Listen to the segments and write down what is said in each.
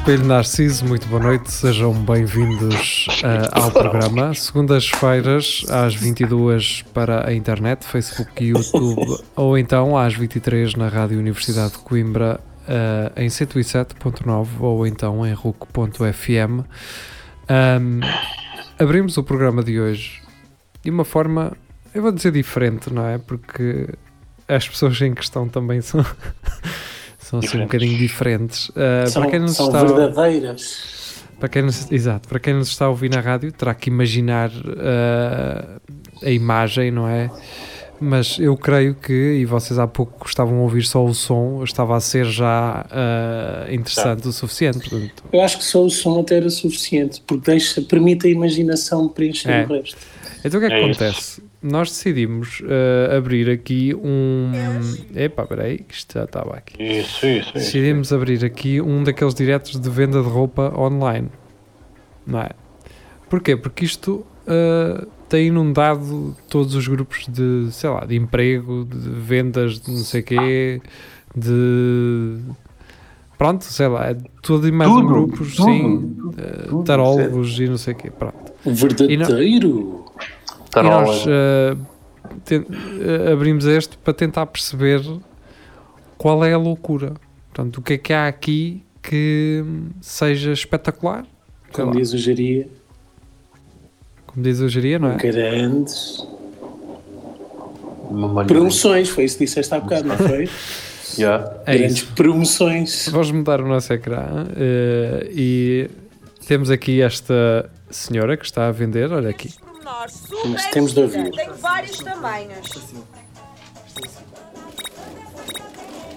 Espelho Narciso, muito boa noite, sejam bem-vindos uh, ao programa. Segundas-feiras, às 22 para a internet, Facebook e YouTube, ou então às 23 na Rádio Universidade de Coimbra, uh, em 107.9 ou então em RUC.fm. Um, abrimos o programa de hoje de uma forma, eu vou dizer diferente, não é? Porque as pessoas em questão também são. são assim um bocadinho diferentes. Uh, são para quem nos são está, verdadeiras. Para quem nos, exato, para quem nos está a ouvir na rádio, terá que imaginar uh, a imagem, não é? Mas eu creio que, e vocês há pouco estavam a ouvir só o som, estava a ser já uh, interessante o suficiente. Portanto, Eu acho que só o som até era suficiente, porque deixa, permite a imaginação preencher É. o resto. então o que é que É isso. Nós decidimos uh, abrir aqui um. Epá, peraí, que isto já estava aqui. Isso, isso, isso. Decidimos abrir aqui um daqueles diretos de venda de roupa online. Não é? Porquê? Porque isto uh, tem inundado todos os grupos de, sei lá, de emprego, de vendas, de não sei quê, de. Pronto, sei lá, é tudo e mais um Tudo, grupo, tudo, sim, tudo, uh, tudo, tarólogos e não sei o quê, pronto. Verdadeiro. E nós uh, ten- uh, abrimos este para tentar perceber qual é a loucura. Portanto, o que é que há aqui que seja espetacular? Como diz o Jaria, como diz o Geria, não é? grandes promoções. Foi isso que disseste há bocado, não foi? Yeah. É grandes isso. promoções. Vamos mudar o nosso ecrã uh, e temos aqui esta senhora que está a vender, olha aqui. Pormenores super Mas temos de ouvir. Tem vários tamanhos.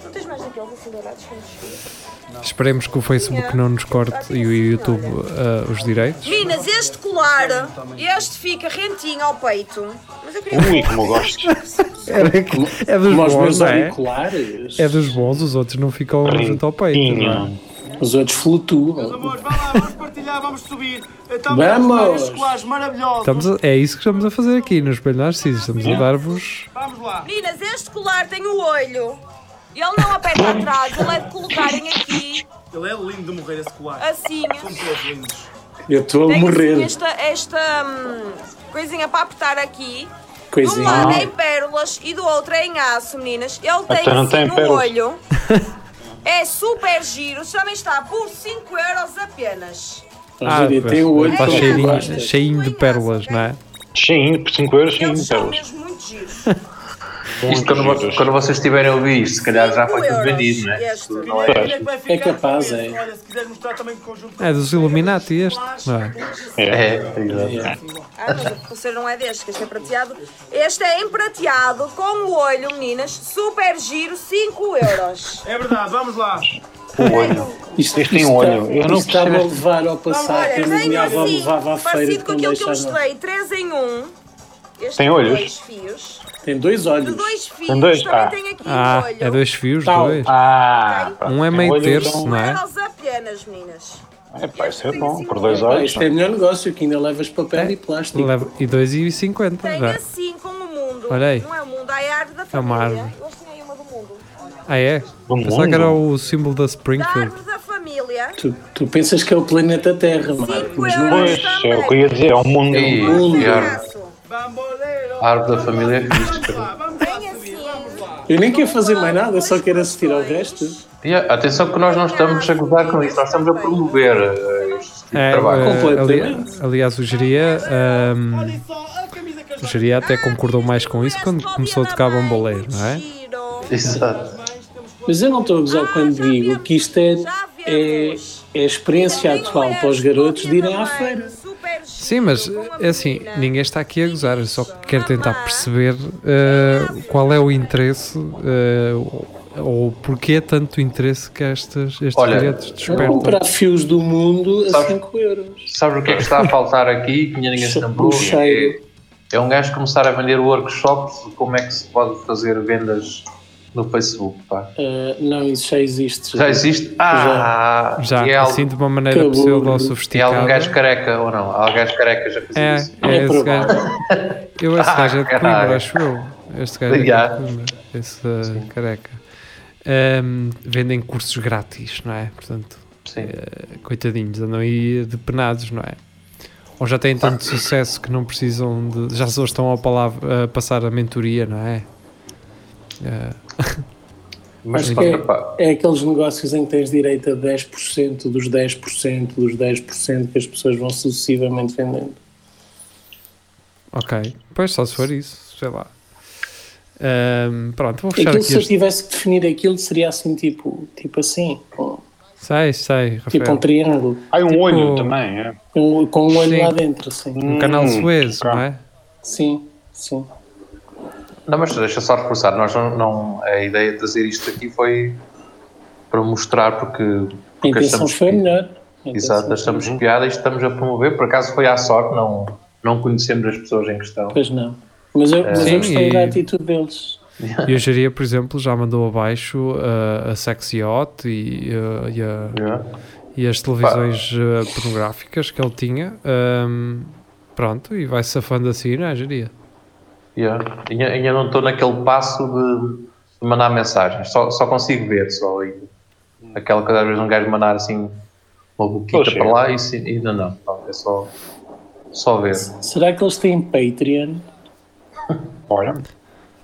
Não tens mais que nos Esperemos que o Facebook não nos corte e o YouTube uh, os direitos. Minas, este colar, este fica rentinho ao peito. Mas eu queria. Ui, como eu gosto. É dos Como os bons, não é? É dos bons, os outros não ficam junto ao peito. não é? Os outros flutuam. Amores, vá lá, vamos partilhar, vamos subir. Então, Vamos! vamos! Estes colares maravilhosos. Estamos a- é isso que estamos a fazer aqui no Espelho Narciso. Estamos a dar-vos. Vamos lá. Minas, este colar tem o olho. Ele não aperta atrás, ele é de colocarem aqui, Ele é lindo de morrer esse colar. assim. São todos lindos. Eu estou a morrer. assim esta, esta hum, coisinha para apertar aqui. De um Coisinha. lado é em pérolas e do outro é em aço, meninas. Ele tem assim tem no pérolas. olho. É super giro. Também está por 5 euros apenas. O Jaria tem o olho está para o que cheirinho, cheinho de pérolas, não é? Cheinho, por 5 euros, cheinho Eles de são pérolas. mesmo muito giros. Isto quando, vo- quando vocês estiverem a ouvir isto, se calhar já foi tudo vendido, não é? É que vai ficar É capaz, com é. esse? Olha, se quiseres mostrar também o conjunto. É dos Illuminati este, não é? É. É, exato. Ah, mas o pulseiro não é deste, que este é prateado. Este é em prateado, com o olho, meninas. Super giro, 5 euros. É verdade, vamos lá. O olho. Isto, Este tem isto olho. Eu não isto estava a levar ao passado Olha, quando a minha avó assim, levava à feira parecido com aquilo que eu deixava. mostrei, 3 em 1. Este Tem tem olhos? dois fios. Tem dois De olhos. dois fios, Tem dois? também Ah. tem aqui Ah, o olho. é dois fios, Tal. dois. Ah, Um é meio olho, terço, então- não é? apenas, meninas. É pá, isso é bom. assim Por um dois olhos. isto é melhor negócio, que ainda levas papel e plástico. Leva- E 2,50 Tem já. assim com o mundo. Olha aí. Não é o mundo, é a árvore da É uma família. árvore. Eles têm aí uma do mundo. Ah, é? Do Pensava que era mundo? o símbolo da Da Springfield. árvore da família. Tu, tu pensas que é o planeta Terra, Marco, mas não é. Pois, é o que eu ia dizer. É um mundo. E, mundo. e a árvore, da família é fixe. Assim. Eu nem quero fazer mais nada, só quero assistir ao resto. E, atenção que nós não estamos a gozar com isso, nós estamos a promover eh, este tipo de É, trabalho. eh, ali- aliás, o Geria, que eu o Geria até concordou mais com isso quando começou a tocar bamboleiro, não é? Exato. Mas eu não estou a gozar quando digo que isto é, é, é a experiência atual para os garotos de irem à feira. Sim, mas é assim, ninguém está aqui a gozar, eu só quero tentar perceber eh, qual é o interesse eh, ou porquê tanto interesse que estes, estes Olha, diretos despertam. comprar fios do mundo a Sabe- 5 euros. Sabes o que é que está a faltar aqui? Que ninguém se? O cheiro. É um gajo começar a vender workshops de como é que se pode fazer vendas no Facebook, pá. Uh, não, isso já existe. Já existe? Ah, Já, e é, assim de uma maneira Acabou. pseudo ou é algum gajo careca ou não? Algum gajo careca já fez É, isso? é, É esse gajo. Eu, esse Ah, gajo é de Coimbra, acho eu. Este gajo é Yeah. de Coimbra, esse uh, careca. Ahm, vendem cursos grátis, não é? Portanto, Sim. eh, coitadinhos, andam aí depenados, não é? Ou já têm tanto sucesso que não precisam de. Já só estão a, palavra, a passar a mentoria, não é? Eh, Mas Acho pá, que é, é aqueles negócios em que tens direito a 10% dos 10% dos 10% que as pessoas vão sucessivamente vendendo. ok, pois só se for isso, sei lá. Ahm, pronto, vou fechar Aquilo, aqui se eu tivesse que definir aquilo, seria assim, tipo, tipo assim, com, Sei, sei, Rafael. tipo um triângulo, Há um Tipo- olho também, é? com, com um olho Sim. lá dentro, assim. Um canal Hum, Suez, não é? Sim, sim. Não, mas deixa só reforçar, nós não, não- a ideia de trazer isto aqui foi para mostrar porque, A porque intenção achamos, foi melhor. A intenção exato, achamos foi- piada e estamos a promover, por acaso foi à sorte, não, não conhecemos as pessoas em questão. Pois não. Mas eu, mas Sim, eu gostei e- da atitude deles. E a Jeria, por exemplo, já mandou abaixo uh, a Sexy Yacht e, uh, e, a- Yeah. e as televisões uh, pornográficas que ele tinha. Um, pronto, e vai safando assim, não é, Jeria? Yeah. Ainda, ainda não estou naquele passo de, de mandar mensagens, só, só consigo ver só aí. Aquela que às vezes um gajo mandar assim uma boquita para lá e sim, ainda não, Não, é só, só ver. Será que eles têm Patreon? Olha.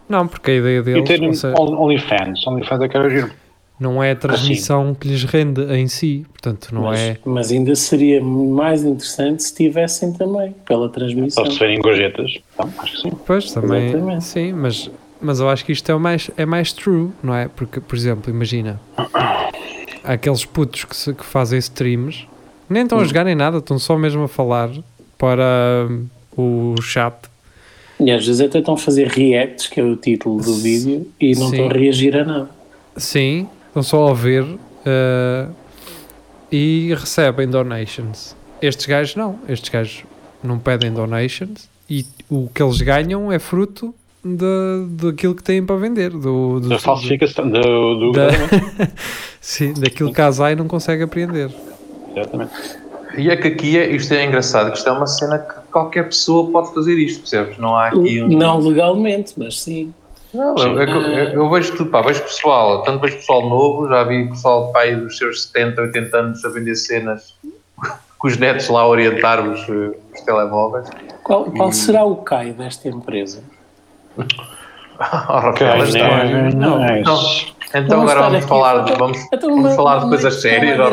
Não, porque a ideia E deles ter ou seja, Only- OnlyFans. OnlyFans é que era giro. Não é a transmissão que lhes rende em si. Portanto, não mas, é. mas ainda seria mais interessante se tivessem também, pela transmissão. Só se verem gorjetas. Então, acho que sim. Pois, também. Exatamente. Sim, mas, mas eu acho que isto é mais, é mais true, não é? Porque, por exemplo, imagina há aqueles putos que, se- que fazem streams, nem estão a jogar nem nada, estão só mesmo a falar para o chat. E às vezes até estão a fazer reacts, que é o título do vídeo, e não Sim. estão a reagir a nada. Sim, estão só a ver eh, e recebem donations. Estes gajos não, estes gajos não pedem donations e o que eles ganham é fruto de, daquilo que têm para vender. Do, do, Da falsificação. Do, do, da- sim, daquilo que a Azai não consegue apreender. Exatamente. E é que aqui é, isto é engraçado, que isto é uma cena que qualquer pessoa pode fazer isto, percebes? Não há aqui um. Não legalmente, mas sim. Não, eu, eu- eu- vejo tudo, pá, vejo pessoal, tanto vejo pessoal novo, já vi pessoal pai dos seus 70, 80 anos a vender cenas com os netos lá a orientar-vos eh, os telemóveis. Qual, qual será o CAI desta empresa? Oh, Rafael, Ok, está- né? Não, Nice. Então, então Vamos agora estar vamos aqui- falar de, vamos, Então, vamos uma- falar de coisas sérias, ó,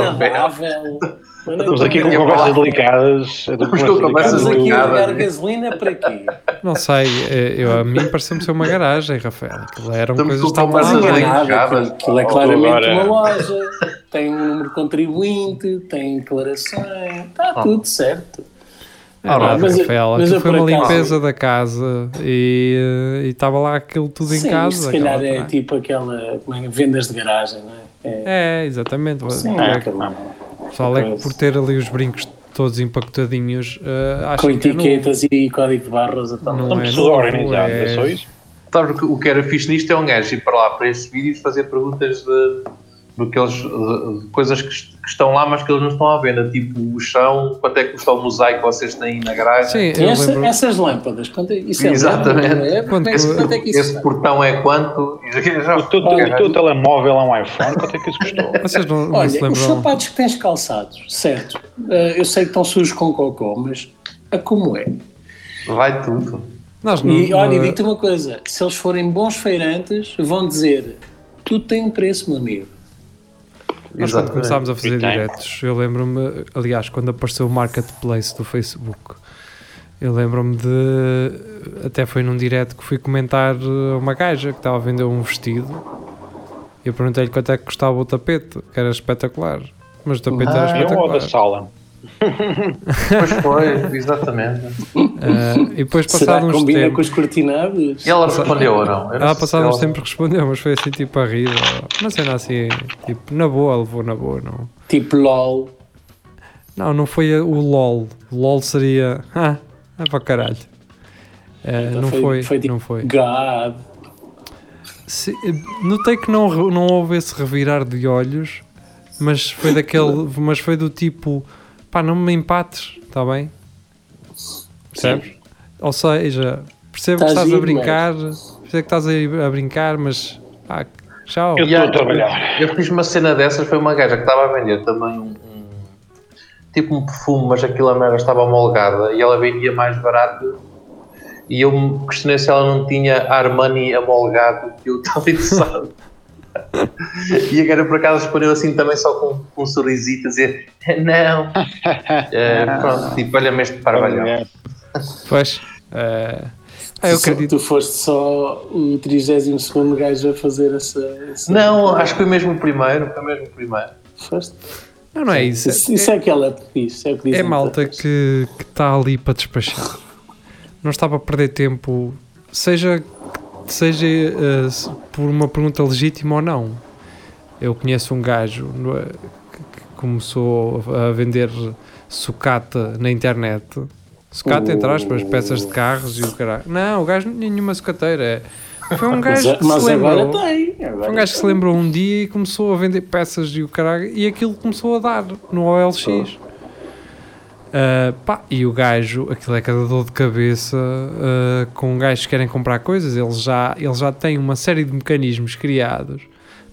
Estamos tão aqui com conversas delicadas. Estamos com com conversas Estamos aqui a delicadas. largar gasolina para quê? Não sei, eh, eu, a mim pareceu-me ser uma garagem, Rafael. Aquilo eram Estamos coisas é nada, delicadas. aquilo, é Oh, claramente uma loja, tem um número contribuinte, tem declarações, está tudo certo. Ah, Ora, nada, mas Rafael, mas eu foi uma acaso- limpeza da casa e eh, estava lá aquilo tudo em Sim, casa. se calhar aquela- é tipo aquela como é, vendas de garagem, não é? É, É, exatamente. sim, é, é, pessoal é que por ter ali os brincos todos empacotadinhos, eh, acho com é etiquetas e código de barras e tal. Não Estamos é é só é- isso. Sabes o que- o que era fixe nisto é um gajo ir para lá para estes vídeos fazer perguntas de, de, aqueles, de, de coisas que, que estão lá, mas que eles não estão à venda, tipo o chão, quanto é que custa o mosaico que vocês têm na garagem. Sim, eu essa- lembro. essas lâmpadas, quanto é, isso é Exatamente. lâmpada, é? Como é que- Quanto- quanto é que isso Esse portão é quanto? Já- O teu, o teu telemóvel é um iPhone, quanto é que isso custou? Vocês não, não Olha, os sapatos que tens calçados, certo? eh, eu sei que estão sujos com cocó, mas a como é? Vai tudo. Nós não, E olha, e não- digo-te uma coisa: se eles forem bons feirantes, vão dizer tudo tem um preço, meu amigo. Nós quando começámos a fazer E diretos, eu lembro-me, aliás, quando apareceu o marketplace do Facebook, eu lembro-me de. Até foi num direto que fui comentar eh, uma gaja que estava a vender um vestido. Eu perguntei-lhe quanto é que custava o tapete, que era espetacular. Mas o tapete era Ah, É um ou da espetacular. sala. Pois foi, exatamente. Ah, e depois, que uns combina com tempos. os cortinados? Ela respondeu ou não? Sei passado se uns tempos respondeu, mas foi assim tipo a rir. Uma cena assim, tipo, na boa, levou na boa, não. Tipo LOL. Não, não foi o LOL. O LOL seria. Ah, é para caralho. Eh, Então não foi- foi, foi tipo- não foi. God. Se- notei que não, não houve esse revirar de olhos, mas foi daquele, mas foi do tipo, pá, não me empates, está bem? Percebes? Ou seja, percebo que Estás a brincar, percebo que estás aí a brincar, mas pá, tchau. Eu estou a trabalhar. Eu fiz uma cena dessas, foi uma gaja que estava a vender também um, um- tipo um perfume, mas aquilo a merda estava homologada e ela vendia mais barato. E eu me questionei se ela não tinha Armani homologado que eu estava interessado. E a por acaso respondeu assim também só com, com um sorrisito a dizer não. Eh, pronto, tipo, olha-me este parvalhão. Pois. ah, eu acredito. Tu foste só o 32 gajo a fazer essa. essa- Não, acho que foi mesmo o primeiro, foi mesmo o primeiro. Foste? Não, não é isso. Isso, isso é que ela diz. É, o que É malta que está ali para despachar. Não está para perder tempo, seja, seja se- por uma pergunta legítima ou não. Eu conheço um gajo no- que começou a vender sucata na internet. Sucata, entre aspas, peças de carros e o caralho. Não, o gajo não tinha nenhuma sucateira. é- Foi um Mas, gajo que mas se lembrou. tem. Foi um gajo que se lembrou um dia e começou a vender peças e o caralho e aquilo começou a dar no OLX. Ah, pá, e o gajo, aquilo é cada dor de cabeça ah, com gajos que querem comprar coisas, eles já, eles já têm uma série de mecanismos criados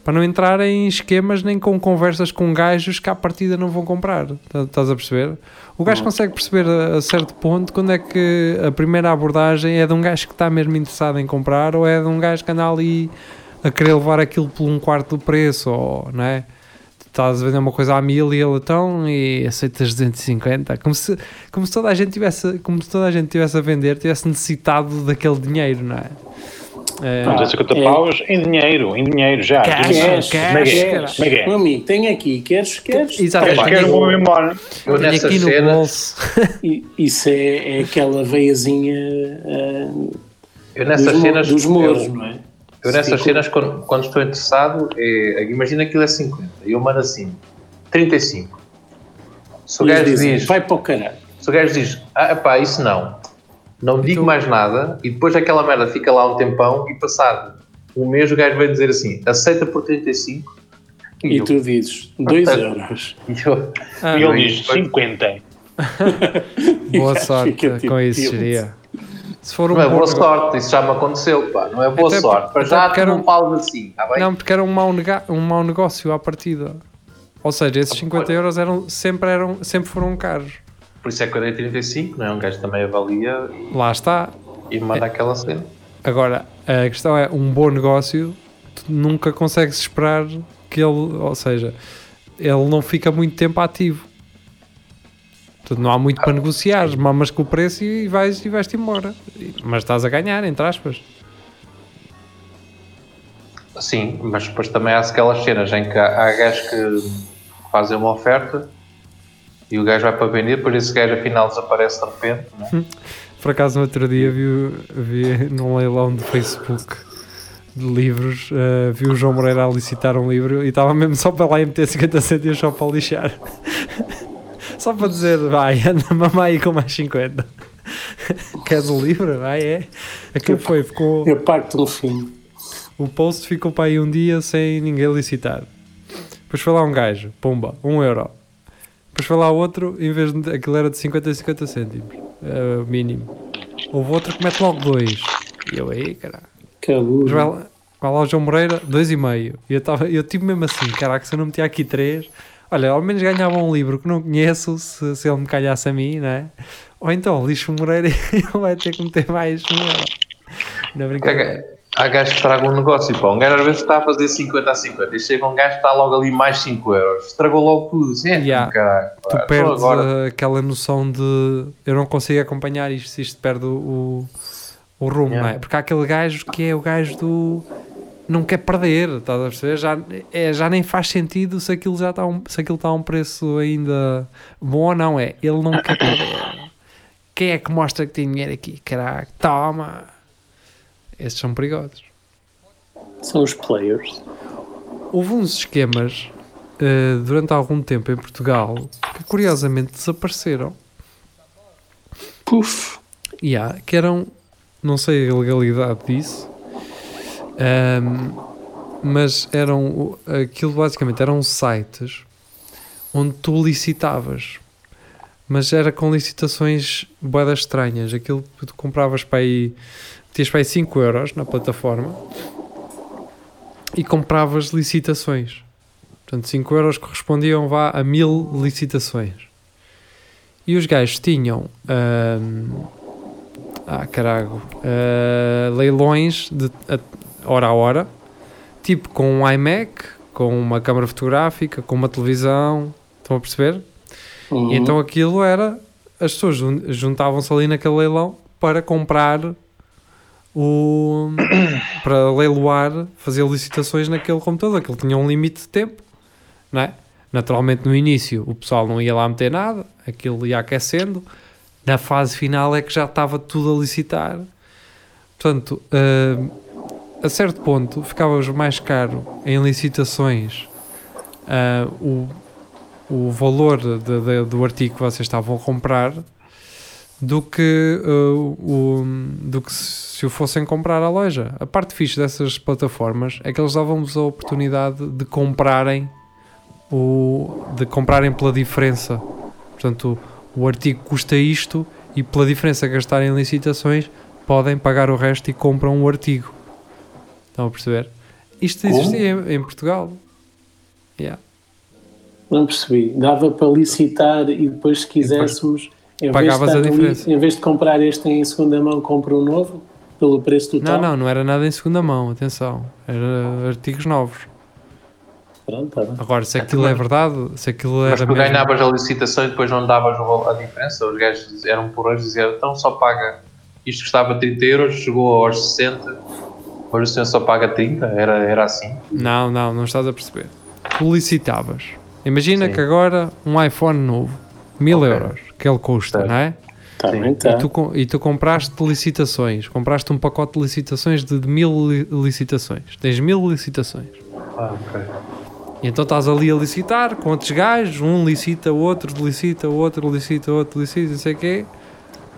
para não entrarem em esquemas nem com conversas com gajos que à partida não vão comprar. Tá- Estás a perceber? O gajo consegue perceber a, a certo ponto quando é que a primeira abordagem é de um gajo que está mesmo interessado em comprar ou é de um gajo que anda ali a querer levar aquilo por um quarto do preço, ou, não é? Estás a vender uma coisa a mil e ele então e aceitas 250, como se, como se toda a gente tivesse, como se toda a gente tivesse a vender, tivesse necessitado daquele dinheiro, não é? É, Pá, 250 é. paus em dinheiro, em dinheiro já. Cash. Queres, cash, Como é queres. É? Meu amigo, tem aqui. Queres, queres? Exatamente. Quero vou embora. Eu tenho nessas aqui no cenas, bolso. E- Isso é, é aquela veiazinha ah, eu nessas dos, cenas, dos moros, eu- não é? Eu nessas Fico- cenas, quando, quando estou interessado, é, imagina que aquilo é 50, e eu mando assim, 35. Se o gajo diz, vai para o caralho. se o gajo diz, ah pá, isso não, não digo tu- mais nada, e depois aquela merda fica lá um tempão, e passado um mês o gajo vai dizer assim, aceita por 35, E eu, tu dizes, 2 Portanto, euros. e eu- Ah, E ele diz 50. boa E sorte tipo, com isso, Deus. Se for um não é boa negócio- sorte, isso já me aconteceu, pá, não é boa Até sorte. Para já porque tu era não um- assim, está bem? Não, porque era um mau, nega- um mau negócio à partida. Ou seja, esses 50 euros eram, sempre, eram, sempre foram caros. Por isso é que eu dei 35, não é? Um gajo também avalia Lá está. e manda aquela cena. Agora, a questão é, um bom negócio, tu nunca consegues esperar que ele, ou seja, ele não fica muito tempo ativo. Portanto, não há muito para negociar, mamas com o preço e vais e vais-te embora. Mas estás a ganhar, entre aspas. Sim, mas depois também há aquelas cenas em que há, há gajos que fazem uma oferta e o gajo vai para vender, depois esse gajo afinal desaparece de repente. Não é? Por acaso, no outro dia vi, vi num leilão do Facebook de livros, eh, vi o João Moreira a licitar um livro e estava mesmo só para lá e meter 50 cêntimos só para lixar. Só para dizer, vai, anda mamãe aí com mais 50. Queres o livro? Vai, é. Aquilo foi, ficou, Eu pago-te um fim. o post ficou para aí um dia sem ninguém licitar. Depois foi lá um gajo, pumba, um euro. Depois foi lá outro, em vez de aquilo era de 50 a 50 cêntimos, eh, mínimo. Houve outro que mete logo dois. E eu aí, caralho. Mas vai lá, vai lá o João Moreira, dois e meio. E eu, tava, eu tive mesmo assim, caraca, se eu não metia aqui três, olha, ao menos ganhava um livro que não conheço, se, se ele me calhasse a mim, não é? Ou então, lixo Moreira ele vai ter que meter mais. Não é brincadeira. Há gajos que tragam um negócio, pá. Um gajo às vezes está a fazer 50 a 50 e chega um gajo que está logo ali mais 5 euros. Estragou logo tudo. Assim, é, Yeah. caralho. tu perdes agora. aquela noção de eu não consigo acompanhar isto se isto perde o, o rumo, Yeah. não é? Porque há aquele gajo que é o gajo do não quer perder, estás a perceber? Já, é, já nem faz sentido se aquilo já está um, se aquilo está a um preço ainda bom ou não, é? Ele não quer perder. Quem é que mostra que tem dinheiro aqui? Caraca, toma! Esses são perigosos. São os players. Houve uns esquemas eh, durante algum tempo em Portugal que curiosamente desapareceram. Puf. Yeah, que eram não sei a legalidade disso, ahm, mas eram aquilo basicamente eram sites onde tu licitavas, mas era com licitações boedas estranhas. Aquilo que tu compravas para aí, tinhas para aí 5 euros na plataforma e compravas licitações. Portanto, 5 euros correspondiam vá a mil licitações. E os gajos tinham. ah, carago. ah, leilões de hora a hora, tipo com um iMac, com uma câmara fotográfica, com uma televisão. Estão a perceber? Uhum. E então aquilo era. As pessoas jun- juntavam-se ali naquele leilão para comprar o. para leiloar, fazer licitações naquele computador. Aquilo tinha um limite de tempo, não é? Naturalmente no início o pessoal não ia lá meter nada, aquilo ia aquecendo. Na fase final é que já estava tudo a licitar. Portanto, ah, a certo ponto ficava-vos mais caro em licitações ah, o, o valor de- de- do artigo que vocês estavam a comprar do que, uh, o, do que se o fossem comprar à loja. A parte fixe dessas plataformas é que eles davam-vos a oportunidade de comprarem o, de comprarem pela diferença. Portanto, o, o artigo custa isto e pela diferença gastarem em licitações podem pagar o resto e compram o artigo. Estão a perceber? Isto existia em, em Portugal. Yeah. Não percebi. Dava para licitar e depois, se quiséssemos, em vez, de pagavas a diferença. em vez de comprar este em segunda mão, compra um novo pelo preço total. Não, não, não era nada em segunda mão, atenção. Era artigos novos. Pronto, tá bem. Agora, se aquilo é verdade, se aquilo Mas era tu mesmo... ganhavas a licitação e depois não davas a diferença. Os gajos eram porreiros e diziam, então só paga. Isto custava 30 euros, chegou aos 60, hoje o senhor só paga 30. Era, era assim. Não, não, não estás a perceber. Tu licitavas. Imagina Sim. que agora um iPhone novo, mil Ok. euros, que ele custa, Certo. não é? Tá tá. E, tu, com- e tu compraste licitações, compraste um pacote de licitações de, de mil li- licitações. Tens mil licitações. Ah, ok. E então estás ali a licitar com outros gajos, um licita, o outro licita, o outro licita, o outro licita, não sei o quê.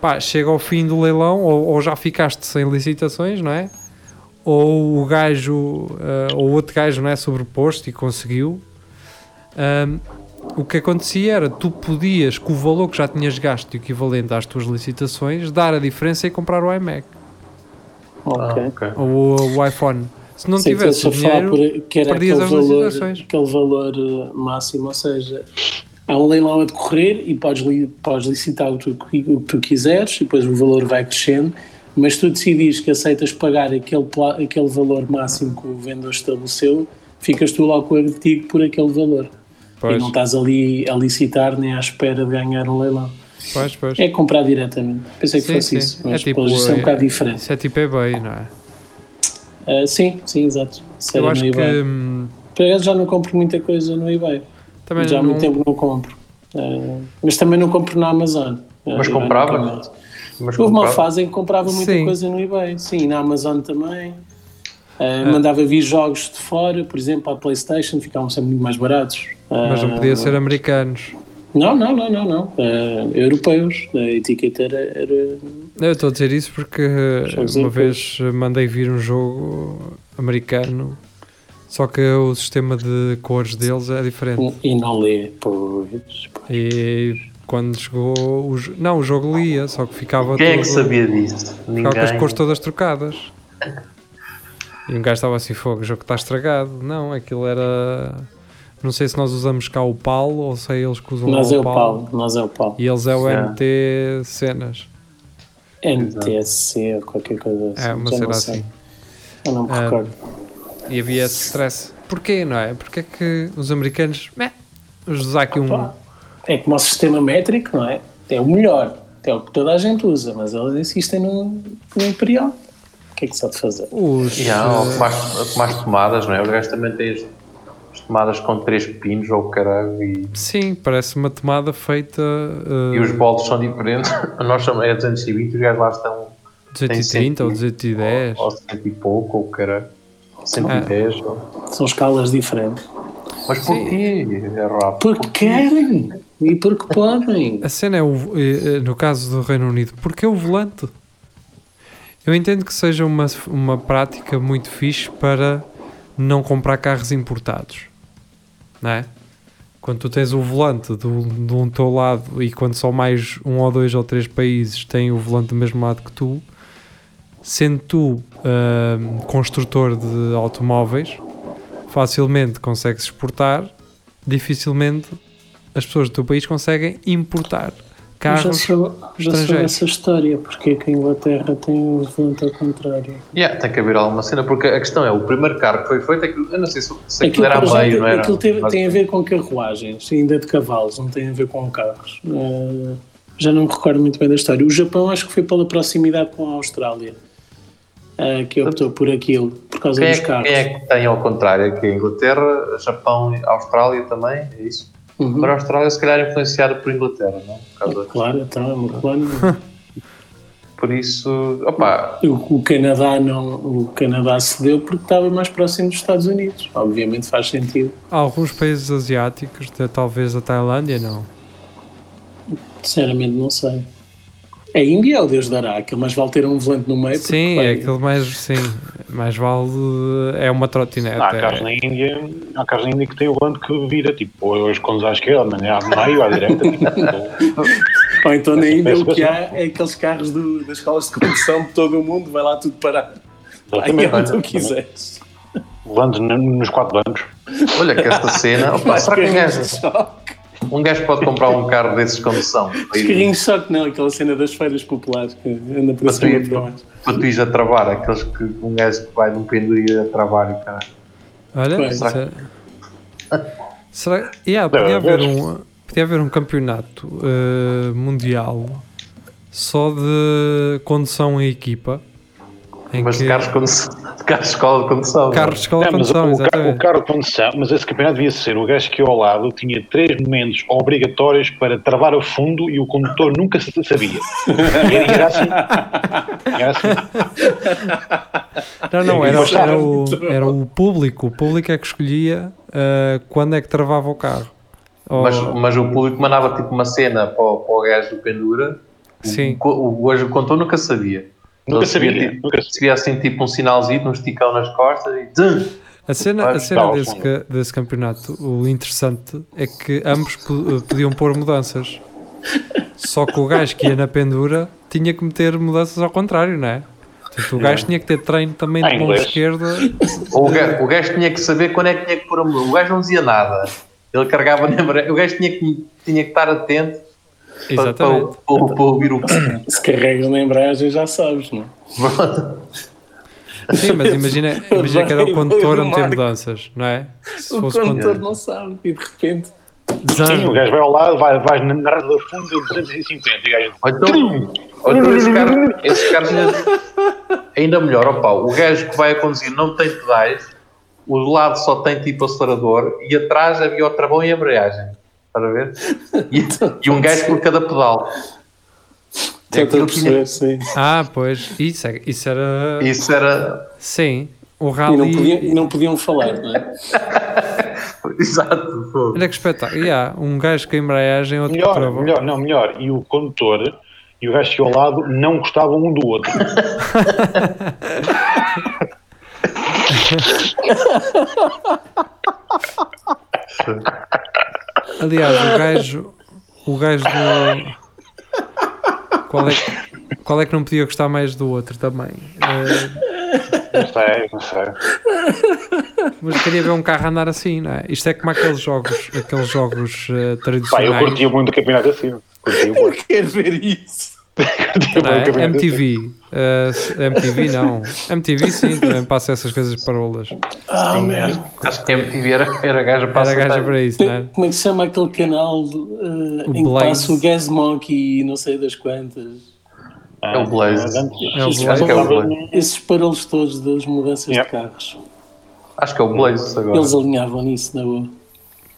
Pá, chega ao fim do leilão, ou, ou já ficaste sem licitações, não é? Ou o gajo, ah, ou outro gajo não é sobreposto e conseguiu. Ahm, o que acontecia era, tu podias, com o valor que já tinhas gasto equivalente às tuas licitações, dar a diferença e comprar o iMac Ok. Ah, ou o, o iPhone. Se não Sei que tivesse o dinheiro, por- que era perdias aquele as valor, licitações. aquele valor eh, máximo, ou seja, há um leilão a decorrer e podes, li- podes licitar o que, tu, o que tu quiseres e depois o valor vai crescendo, mas tu decidis que aceitas pagar aquele, aquele valor máximo que o vendedor estabeleceu, ficas tu lá com o artigo por aquele valor. Pois. E não estás ali a licitar nem à espera de ganhar um leilão. Pois, pois. É comprar diretamente. Pensei que Sim, fosse sim. isso, É mas tipo, depois isso é um é- bocado diferente. Isso é tipo eBay, não é? Ah, sim, sim, exato. Isso Eu acho no que eBay. hum, Por acaso já não compro muita coisa no eBay. também já há não, muito tempo não compro. Ah, mas também não compro na Amazon. Mas Ah, comprava? ironicamente. Mas Houve uma fase em que comprava muita Sim. coisa no eBay. Sim, na Amazon também. Ah, Mandava vir jogos de fora, por exemplo, à Playstation, ficavam sempre muito mais baratos. Mas não podia ser americanos. Não, não, não, não, não. Ah, europeus. A etiqueta era, era Eu estou a dizer isso porque uh, Jogos uma europeus. vez mandei vir um jogo americano, só que o sistema de cores deles é diferente. e não lê. Pois, E quando chegou o Não, o jogo lia, só que ficava Quem é que todo- sabia disso? Ficava com as Ninguém. cores todas trocadas. E um gajo estava assim, fogo, o jogo está estragado. Não, aquilo era. Não sei se nós usamos cá o PAL ou se é eles que usam nós é o Paulo, nós é o Paulo. E eles é o Yeah. MT Cenas. NTSC ou qualquer coisa assim. É, uma cena não sei. assim. Eu não me Ah, recordo. E havia esse stress. Porquê, não é? Porque é que os americanos. Meh, usar aqui um. É como o sistema métrico, não é? É o melhor. É o que toda a gente usa, mas eles insistem no, no Imperial. O que é que se há de fazer? Os. Yeah, ou eh, com mais, mais tomadas, não é? Os gajos também têm as, as tomadas com três pinos ou caralho e, sim, parece uma tomada feita. eh, e os bolsos são diferentes. Nós somos é 220, os gajos lá estão 230 ou 210. ou 100 e pouco, ou caralho. 110. ou- São escalas diferentes. Mas porquê? É rápido. Porque querem e porque podem. A cena é, o, eh, eh, no caso do Reino Unido, porque é o volante? Eu entendo que seja uma, uma prática muito fixe para não comprar carros importados, não é? Quando tu tens o volante do, de um teu lado e quando só mais um ou dois ou três países têm o volante do mesmo lado que tu, sendo tu ahm, construtor de automóveis, facilmente consegues exportar, dificilmente as pessoas do teu país conseguem importar Eu já carros. sou, já sou essa história, porque é que a Inglaterra tem o volante ao contrário. Yeah, tem que haver alguma cena, porque a questão é, o primeiro carro que foi feito, aquilo- eu não sei se, se Aquilo, aquilo era já meio, não era? aquilo teve- Mas- tem a ver com carruagens, ainda de cavalos, não tem a ver com carros. Eh, já não me recordo muito bem da história. O Japão acho que foi pela proximidade com a Austrália eh, que optou por aquilo, por causa Quem é, dos que- carros. quem é que tem ao contrário? Aqui a Inglaterra, Japão, Austrália também, é isso? Uhum. Agora a Austrália se calhar é influenciada por Inglaterra, não? Por, causa- Claro, então é uma colónia. por isso, opá, O, o Canadá não, o Canadá cedeu porque estava mais próximo dos Estados Unidos. Obviamente faz sentido. Alguns países asiáticos, de- talvez a Tailândia, não. Sinceramente não sei. A Índia é o Deus dará, aquele mais vale ter um volante no meio. Sim, vai- é aquilo mais, sim, mais vale, é uma trotinete. Há carros é- na Índia, há carros na Índia que tem o volante que vira, tipo, hoje quando à esquerda, amanhã ao meio, à direita. Tipo, Ou então na Índia o que há é aqueles carros do- das escolas de condução de todo o mundo, vai lá tudo parar. Aí é onde tu quiseres. volante nos quatro bancos. olha que esta cena, será que gajo, choque. Um gajo pode comprar um carro desses de condução? Os carrinhos de choque não, aquela cena das feiras populares que anda por cima para baixo. ires a travar, aqueles que um gajo que vai num pendurino a travar e cara. Olha, Pois. será, será yeah, Deve podia, haver um, podia haver um campeonato eh, mundial só de condução em equipa. Mas de que- carros, condução- carros de escola de condução. carros de escola É, de mas o, condução, o, o carro de condução, mas esse campeonato devia ser o gajo que ao lado tinha três momentos obrigatórios para travar a fundo e o condutor nunca se sabia. E era, era assim. Era assim. Não, não, era, era, o, era o público. O público é que escolhia eh, quando é que travava o carro. Ou- Mas, mas o público mandava tipo uma cena para o, para o gajo do pendura. Sim. O, o, o que contou nunca sabia. Nunca sabia, tipo, Nunca sabia. Se via assim tipo um sinalzinho, um esticão nas costas e! A cena, a cena desse, desse campeonato, o interessante é que ambos po- podiam pôr mudanças. Só que o gajo que ia na pendura tinha que meter mudanças ao contrário, não é? Portanto, o gajo tinha que ter treino também de mão esquerda. O gajo, o gajo tinha que saber quando é que tinha que pôr a mão. O gajo não dizia nada. Ele carregava na. O gajo tinha que, tinha que estar atento para, para, Exatamente. para, para ouvir o. Se carregas na embreagem já sabes, não Sim, mas imagina, imagina que era o condutor a meter Marco. mudanças, não é? Se O condutor não sabe e de repente. Sim, o gajo vai ao lado, vai, vai na, do fundo, 250. E o gajo, então, então esse carro, esse carro ainda, ainda melhor, opa, o gajo que vai a conduzir não tem pedais, o do lado só tem tipo acelerador e atrás havia o travão e a embreagem. Estás a ver? E, e um gajo por cada pedal. É perceber, sim. Ah, pois, isso, é- isso era. Isso era. Sim, o E não, rally. podiam, e não podiam falar, não é? Exato. pô. Olha que espetáculo. Yeah, um gajo com a embreagem, outro com o melhor, melhor, não, melhor. E o condutor e o gajo que ao lado não gostavam um do outro. Aliás, o gajo. O gajo do. Qual é, que- qual é que não podia gostar mais do outro também? Eh, Não sei, não sei. mas queria ver um carro andar assim, não é? Isto é como aqueles jogos, aqueles jogos eh, Pá, eu tradicionais. curtia muito o campeonato assim. Curtia muito. Quero ver isso. Não é? campeonato assim. MTV. eh, MTV não. MTV sim, também passa essas coisas parolas. Ah, merda. Acho que MTV era, era gaja para Era gaja para isso, não é? Como é que se chama aquele canal uh, em que Blaze. passa o Gas Monkey e não sei das quantas? É o Blaze. É o Esses Blaze. Acho que é o Blaze. Esses parolos todos das mudanças Yeah. de carros. Acho que é o Blaze agora. Eles alinhavam nisso, na boa.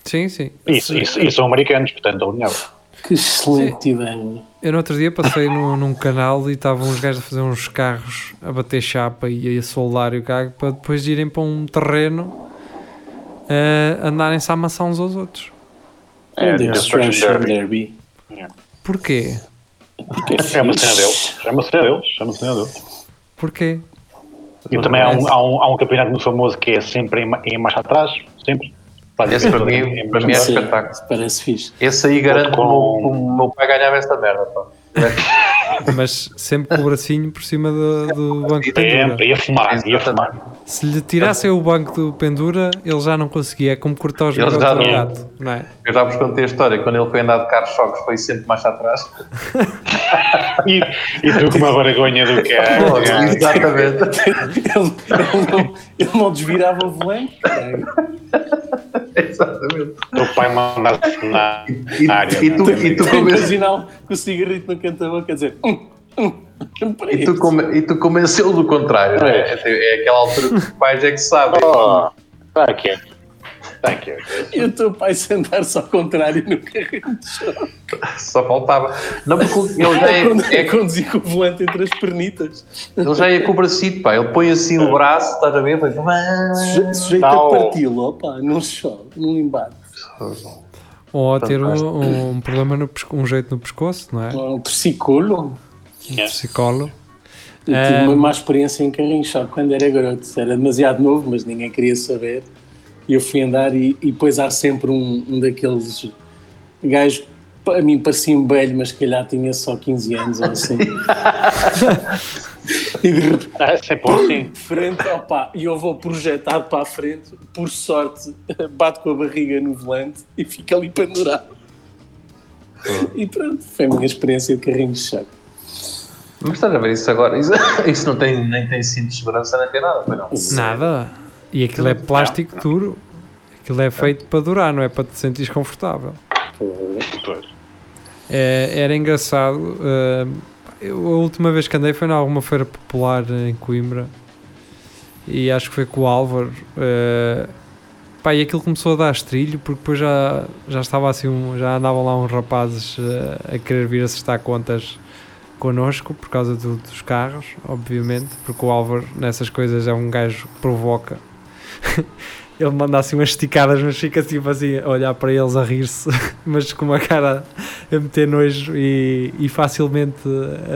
Sim, sim. Isso, isso, isso são americanos, portanto, alinhava. Que excelente ideia. Eu no outro dia passei no- num canal e estavam os gajos a fazer uns carros a bater chapa e a soldar e o carro para depois irem para um terreno a andarem-se a amassar uns aos outros. É, É, Destruction Destruction Derby. Porquê? Porque É uma cena deles. É uma cena deles. É uma cena deles. Porquê? E também há um, há, um, há um campeonato muito famoso que é sempre em, em marcha atrás, sempre. Faz Esse para mim, para mim é atrás. espetáculo. Parece fixe. Esse aí garante que o Com- meu- que o meu pai ganhava esta merda. Pá. Mas sempre com o bracinho por cima do, do banco de pendura. Ia fumar, ia fumar. Se lhe tirassem o banco do pendura, ele já não conseguia. É como cortar os Ele garotos já ao não- gato, não é? Eu já vos contei a história, quando ele foi andar de carros choques foi sempre mais atrás. E, e tu com uma vergonha do que é. Exatamente. Ele, ele não, ele não desvirava o volante. Exatamente. O pai mandava-se na, E, área. e tu, e tu, come- Imaginar com o cigarrito no canto da boca a dizer. Hum, hum, para e tu, come- e tu convenceu do contrário, não é? É, é aquela altura que os pais é que sabem. Oh, tá aqui. Tá aqui. E o teu pai sentar-se ao contrário no carrinho de chão. Só faltava. Não, porque ele já é, é conduzir com o volante entre as pernitas. ele já é com o bracito, pá. Ele põe assim o braço, estás a ver? Vai, Suje- Sujeito Não. a parti-lo, opa, não chove, não embate. Ou a ter um, um problema, no um jeito no pescoço, não é? Um psicólogo. Psicólogo. Eu tive Ah. uma má experiência em carrinho de choque quando era garoto. Era demasiado novo, mas ninguém queria saber. E eu fui andar e, e depois há sempre um, um daqueles gajos, a mim parecia um velho, mas se calhar tinha só 15 anos ou assim. e de repente, É assim. de frente, opa, e eu vou projetado para a frente, por sorte, bato com a barriga no volante e fico ali pendurado. E pronto, foi a minha experiência de carrinho de choque. Mas estás a ver isso agora? Isso, isso não tem, nem tem cinto de segurança, nem tem nada, foi não. Nada. E aquilo é plástico duro. Aquilo é feito para durar, não é para te sentir confortável. É, era engraçado. eh, eu, a última vez que andei foi em alguma feira popular em Coimbra e acho que foi com o Álvaro. eh, pá, e aquilo começou a dar estrilho porque depois já, já estava assim, um- já andavam lá uns rapazes eh, a querer vir acertar contas connosco por causa do- dos carros, obviamente, porque o Álvaro nessas coisas é um gajo que provoca. Ele manda assim umas esticadas, mas fica tipo assim a olhar para eles a rir-se, mas com uma cara a meter nojo e, e facilmente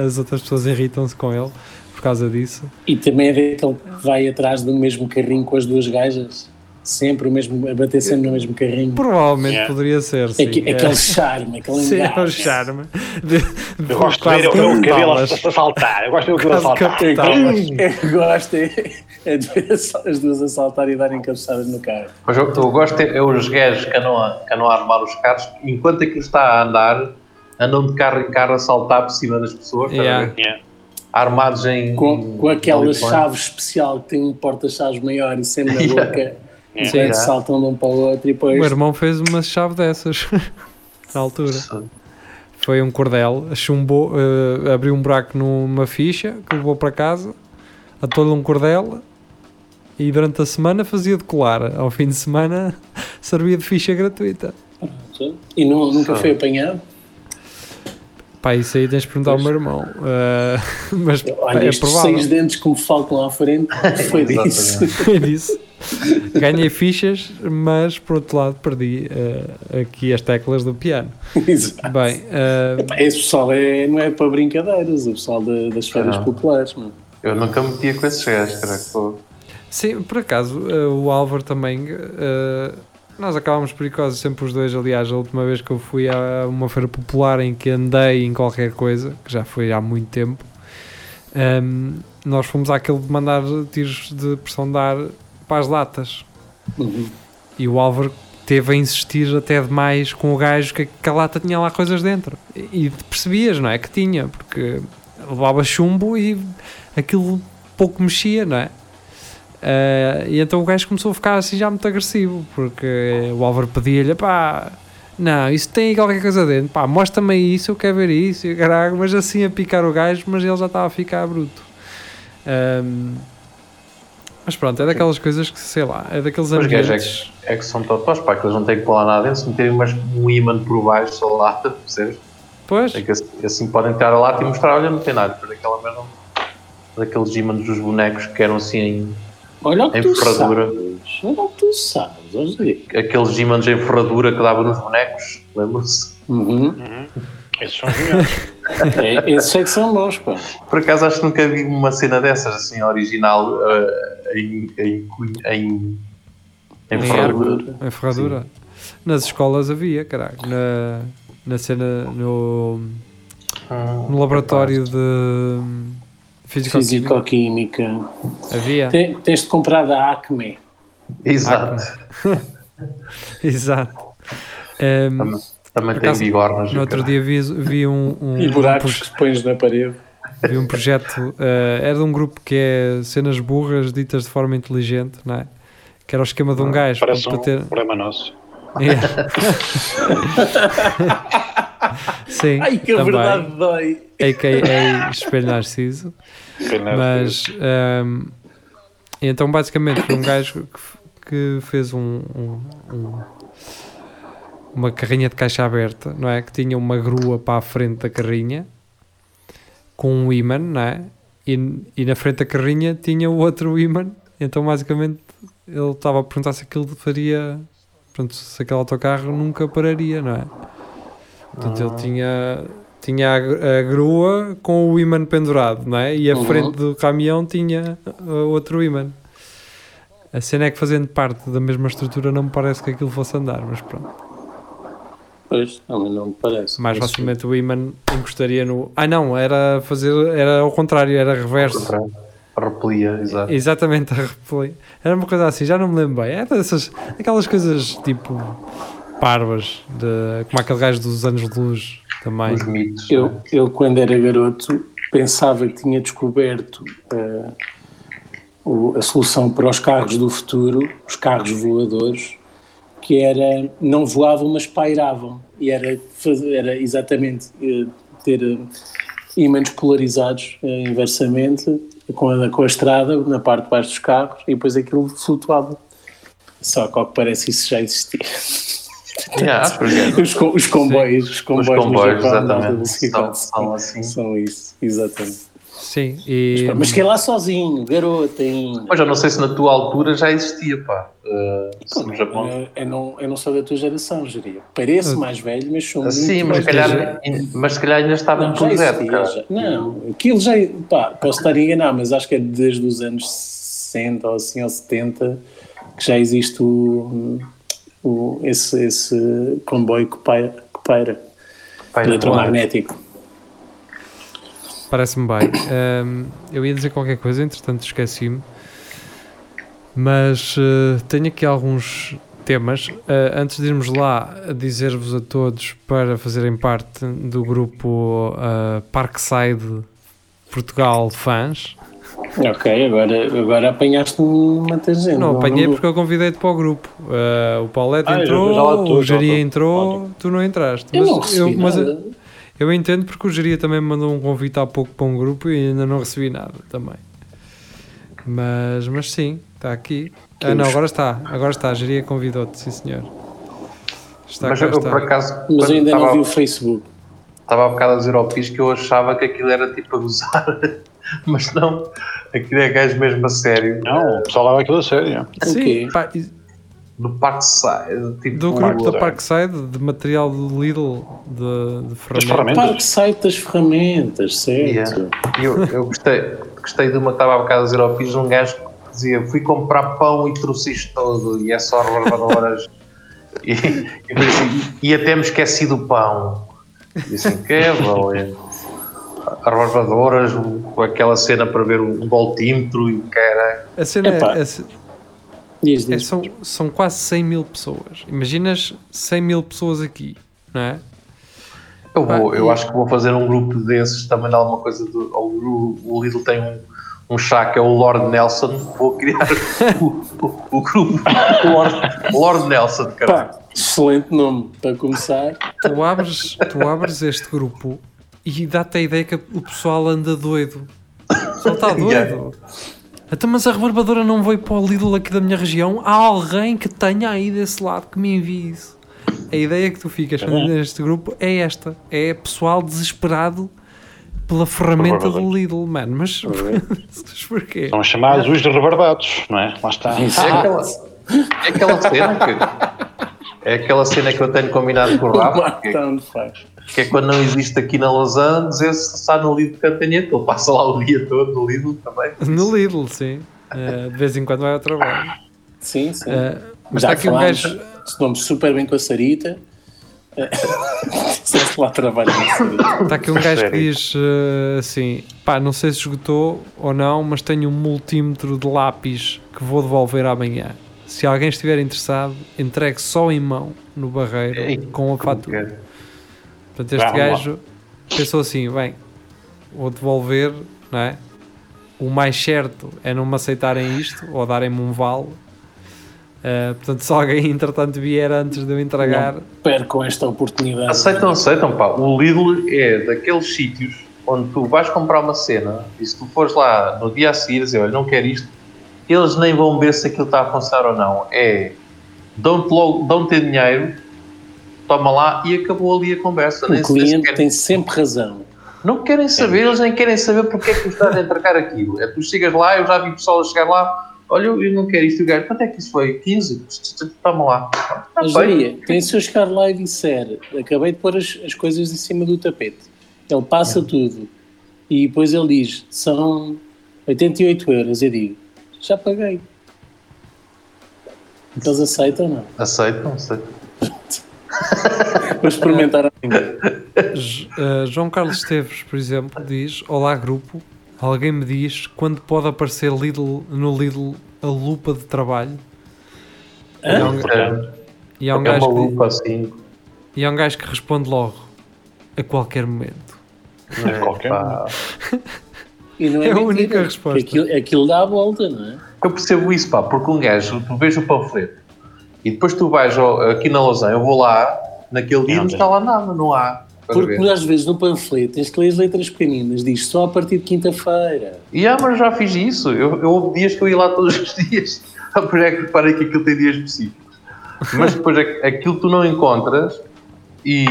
as outras pessoas irritam-se com ele por causa disso. E também é daquele que vai atrás do mesmo carrinho com as duas gajas. Sempre o mesmo, a bater sempre no mesmo carrinho. Provavelmente Yeah. poderia ser, sim. É. Aquele charme, aquele Sim, é o charme. De, de Eu gosto de ver o- o cabelo a saltar. Eu gosto de ver o cabelo a saltar. É que gosto é, é de ver as as duas a saltar e darem cabeçadas no carro. Mas eu, eu gosto é, é os gajos que andam, a, que andam a armar os carros, enquanto aquilo está a andar, andam de carro em carro a saltar por cima das pessoas, Yeah. armados em. Com, com aquela chave especial que tem um porta-chaves maior e sempre na boca. Yeah. Enquanto Yeah. saltam de um para o outro e O depois. meu irmão fez uma chave dessas na altura. Foi um cordel, chumbou, eh, abriu um buraco numa ficha que levou para casa, atou-lhe um cordel e durante a semana fazia de colar. Ao fim de semana servia de ficha gratuita. E não, nunca foi apanhado. Pá, isso aí tens de perguntar ao meu irmão. Eh, mas Olha, é estes provável. seis dentes que me faltam à frente foi disso. Foi disso. Ganhei fichas, mas por outro lado perdi eh, aqui as teclas do piano. Exato. Bem, eh, Esse pessoal é, não é para brincadeiras, o pessoal da- das feiras Não. populares. Mano. Eu nunca me metia com esses gajos, cara. que foi- Sim, por acaso, eh, o Álvaro também. nós acabámos perigosos sempre os dois. Aliás, a última vez que eu fui a uma feira popular em que andei em qualquer coisa, que já foi há muito tempo, ehm, nós fomos àquele de mandar tiros de pressão de ar para as latas. Uhum. E o Álvaro teve a insistir até demais com o gajo que, que a lata tinha lá coisas dentro. E, e percebias, não é? Que tinha, porque levava chumbo e aquilo pouco mexia, não é? Eh, e então o gajo começou a ficar assim já muito agressivo, porque o Álvaro pedia-lhe, pá, não, isso tem qualquer coisa dentro, pá, mostra-me isso, eu quero ver isso, e caralho, mas assim a picar o gajo, mas ele já estava a ficar bruto. Ahm, mas pronto, é daquelas coisas que, sei lá, é daqueles Os gajos é ambientes... que, é que são totós, pá, que eles não têm que lá nada dentro, se meterem umas, um imã por baixo só lata, percebes? Pois, É que assim, assim podem tirar a lata e mostrar, olha, não tem nada, por aquela merda. Daqueles ímãs dos bonecos que eram assim em, Olha o que em tu ferradura. sabes. Olha o que tu sabes. Aqueles ímãs em ferradura que dava nos bonecos, lembram-se? Uhum. Esses são os melhores. É, esses é que são bons, pá. Por acaso acho que nunca vi uma cena dessas, assim, original, eh, em, em, em, em ferradura. Em ferradura. Nas escolas havia, caralho. Na, na cena, no, no laboratório de física Físico-química. Havia. Te- Tens de comprar da Acme. Exato. Exato. Ehm, Também, também tem acaso, bigornas. no outro dia vi, vi um, um, E um buracos proje- que pões na parede. Vi um projeto, eh, era de um grupo que é cenas burras ditas de forma inteligente, não é? Que era o esquema de um gajo para, Parece para um ter. problema nosso. É. Sim, Ai, que a também. verdade dói. a.k.a. Espelho Narciso. Mas, ehm, então, basicamente, foi um gajo que, que fez um, um- um- uma carrinha de caixa aberta, não é? Que tinha uma grua para a frente da carrinha com um imã, não é? E, e na frente da carrinha tinha o outro imã. Então, basicamente, ele estava a perguntar se aquilo faria. Pronto, se aquele autocarro nunca pararia, não é? Portanto, ele tinha, tinha a, a grua com o imã pendurado, não é? E a Uhum. frente do caminhão tinha uh, outro imã. A cena é que fazendo parte da mesma estrutura não me parece que aquilo fosse andar, mas pronto. Pois, não, mas não me parece. Mais facilmente o imã encostaria no. Ah não, era fazer. Era ao contrário, era reverso. Repelia, exato. Exatamente, a replay. Era uma coisa assim, já não me lembro bem. Era dessas, aquelas coisas tipo parvas, de, como aquele gajo dos anos de luz também. Os mitos. Eu, eu, quando era garoto, pensava que tinha descoberto eh, o- a solução para os carros do futuro, os carros voadores, que era não voavam, mas pairavam. E era, era exatamente eh, ter eh, ímãs polarizados eh, inversamente com a, com a estrada na parte de baixo dos carros e depois aquilo flutuava. Só que ao que parece isso já existia. Yeah, porque Os, os comboios, os os comboios, no comboios, Japão, exatamente, são, são assim. são isso, exatamente. Sim, e. Mas fiquei lá sozinho, garoto ainda. Mas eu não sei se na tua altura já existia, pá. Uh, Japão. Eu, eu não, eu não sou da tua geração, diria. Pareço mais velho, mas sou muito Sim, mas calhar, mas se calhar ainda estava Não, no já. Não, aquilo já. Pá, posso estar a enganar, mas acho que é desde os anos 60 ou assim, ou 70 que já existe o, o, esse, esse comboio que paira, que paira eletromagnético. Parece-me bem. Ahm, eu ia dizer qualquer coisa, entretanto esqueci-me. Mas eh, tenho aqui alguns temas. Ah, antes de irmos lá, a dizer-vos a todos para fazerem parte do grupo ah, Parkside Portugal Fãs. Ok, agora, agora apanhaste uma tangente. Não, apanhei não- porque eu convidei-te para o grupo. Ah, o Paulette Ah, entrou, o Jaria entrou, tu não entraste. Eu não Mas recebi mas nada. Eu entendo porque o Geria também me mandou um convite há pouco para um grupo e ainda não recebi nada também. Mas, mas sim, está aqui. Ah não, agora está. Agora está. A Geria convidou-te, sim senhor. Está Mas cá, eu, está. por acaso, Mas eu ainda não vi o Facebook. estava há bocado a dizer ao Pis que eu achava que aquilo era tipo a gozar. Mas não, aquilo é gajo mesmo a sério. Não, o pessoal leva aquilo a sério. Sim, quê? pá, Do Parkside. Tipo, do grupo da Parkside. Parkside, de material do Lidl, de, de ferramentas. site das ferramentas, certo? Yeah. Eu, eu gostei, gostei de uma que estava há bocado a dizer ao Pis, um gajo que dizia: fui comprar pão e trouxe isto todo, e é só reservadoras. e, e, assim, e até me esqueci do pão. E assim, que é, valente. Reservadoras, com aquela cena para ver um voltímetro e cara. A cena é- Epá. É, Diz, é- diz. são, são quase 100 mil pessoas. Imaginas 100 mil pessoas aqui, não é? Eu, vou, eu acho que vou fazer um grupo desses também de alguma coisa. Do, o, o Lidl tem um, um chá que é o Lord Nelson. Vou criar o, o, o grupo Lord, Lord Nelson, cara. Excelente nome para começar. Tu abres, tu abres este grupo e dá-te a ideia que o pessoal anda doido. O pessoal está doido. Yeah. Então, mas a rebarbadora não veio para o Lidl aqui da minha região. Há alguém que tenha aí desse lado que me envie isso. A ideia que tu ficas neste grupo é esta: é pessoal desesperado pela ferramenta do Lidl, mano. Mas, mas porquê? São chamados os rebarbados, não é? Lá está. É aquela, é aquela cena que É aquela cena que eu tenho combinado com o O Rafa, Marco que, está onde faz. Que é quando não existe aqui na Lausanne, dizer se está no Lidl Cantanhete, ele passa lá o dia todo no Lidl também. No Lidl, sim. Eh, de vez em quando vai ao trabalho. Sim, sim. Eh, mas Já está aqui um gajo. Estamos super bem com a Sarita. Disseste lá trabalho. Está aqui um gajo que diz eh, assim: pá, não sei se esgotou ou não, mas tenho um multímetro de lápis que vou devolver amanhã. Se alguém estiver interessado, entregue só em mão no barreiro Ei, com a fatura. Portanto, este Vamos lá. gajo pensou assim: bem, vou devolver, não é? O mais certo é não me aceitarem isto ou darem-me um vale. Eh, portanto, se alguém entretanto vier antes de eu entregar, Não percam esta oportunidade. Aceitam, aceitam, pá. O Lidl é daqueles sítios onde tu vais comprar uma cena e se tu fores lá no dia a seguir dizer, olha, não quero isto, eles nem vão ver se aquilo está a funcionar ou não. É, dão-te logo, dão-te dinheiro, toma lá e acabou ali a conversa. O cliente tem sempre razão. Não querem saber, eles nem querem saber porque é que tu estás a entregar aquilo. É tu chegas lá, eu já vi pessoal a chegar lá, olha, eu não quero isto, o gajo, quanto é que isso foi? 15? Toma lá. Está Mas. Maria, tem se eu chegar lá e disser acabei de pôr as, as coisas em cima do tapete. Ele passa tudo e depois ele diz são 88 euros. Eu digo já paguei. Eles aceitam ou não? Aceitam, aceitam. Vou experimentar ainda. J- uh, João Carlos Esteves, por exemplo, diz: Olá, grupo. Alguém me diz quando pode aparecer Lidl, no Lidl a lupa de trabalho? E há um, É, e há um é gajo uma que, lupa assim. e há um gajo que responde logo: A qualquer momento. É, qualquer Pá, E não é, É a única resposta. Aquilo, aquilo dá a volta, não é? Eu percebo isso, pá, porque um gajo, tu vês o panfleto e depois tu vais ao- aqui na Lausanne, eu vou lá, naquele dia não Nada. está lá nada, não há. Porque ver? às vezes no panfleto tens que ler as letras pequeninas, diz só a partir de quinta-feira. E ah, mas já fiz isso. Eu, eu houve dias que eu ia lá todos os dias. Depois é que reparei que aquilo tem dias específicos. Mas depois aqu- aquilo tu não encontras e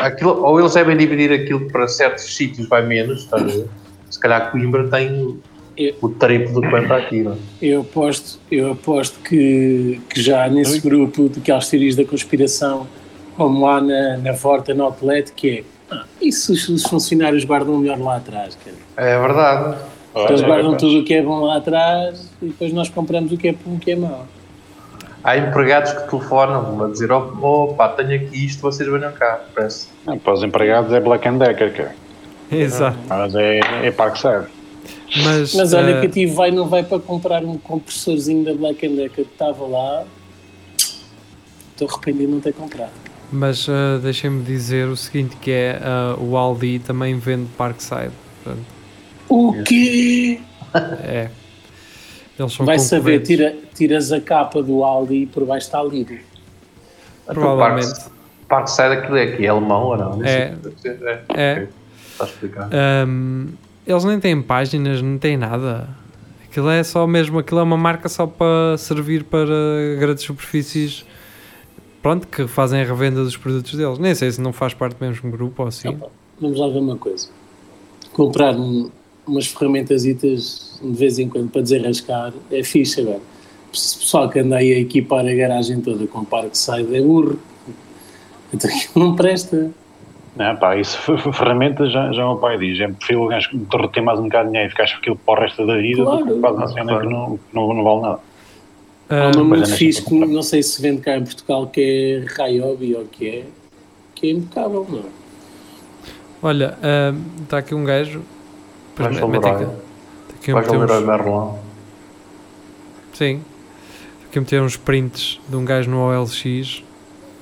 aquilo, ou eles devem dividir aquilo para certos sítios, vai menos. Se calhar Coimbra tem Eu- o triplo do que para aqui. Não? é? Eu aposto, eu aposto que, que já nesse grupo de aquelas teorias da conspiração, como lá na, na Vorta, no Outlet, que é ah, e se os, os funcionários guardam melhor lá atrás? Cara? É verdade. Eles Olha, guardam rapaz. tudo o que é bom lá atrás e depois nós compramos o que é bom e o que é mau. Há empregados que telefonam a dizer: oh, oh pá, tenho aqui isto, vocês venham cá. Parece. Ah, Para os empregados é Black and Decker, cara. Exato. Mas é, é Parkside. Mas, Mas olha uh, que eu tive, vai não vai para comprar um compressorzinho da Black Decker que estava lá. Estou arrependido de não ter comprado. mas uh, deixem-me dizer o seguinte: que é uh, o Aldi também vende Parkside. Portanto, O quê? é. Eles são Vai saber, tira, tiras a capa do Aldi e por baixo está Lidl. Provavelmente. Então, Parkside aquilo é aqui, é alemão ou não? É. é. É. Ok. Está a explicar. Um, eles nem têm páginas, não têm nada. Aquilo é só mesmo, aquilo é uma marca só para servir para grandes superfícies. Pronto, que fazem a revenda dos produtos deles. Nem sei se não faz parte do mesmo grupo ou assim. Opa, vamos lá ver uma coisa. Comprar um- umas ferramentas de vez em quando para desarrascar é fixe agora. O pessoal que anda aí a equipar a garagem toda com Parkside é burro. Então aquilo não presta. Não, pá, isso, ferramentas, já, já o meu pai diz. É preferível o gajo derreter mais um bocado de dinheiro e ficar com aquilo para o resto da vida do Claro. que faz uma cena que não, não, não vale nada. Há Um, uma muito é, fixe, nessa que não sei se vende cá em Portugal, que é Ryobi ou que é, que é impecável, não é? olha, está aqui um gajo. Pois Vais me- mete ao aqui- tem aqui um- uns- Leroy Merlin. Sim. Aqui a meter uns prints de um gajo no OLX.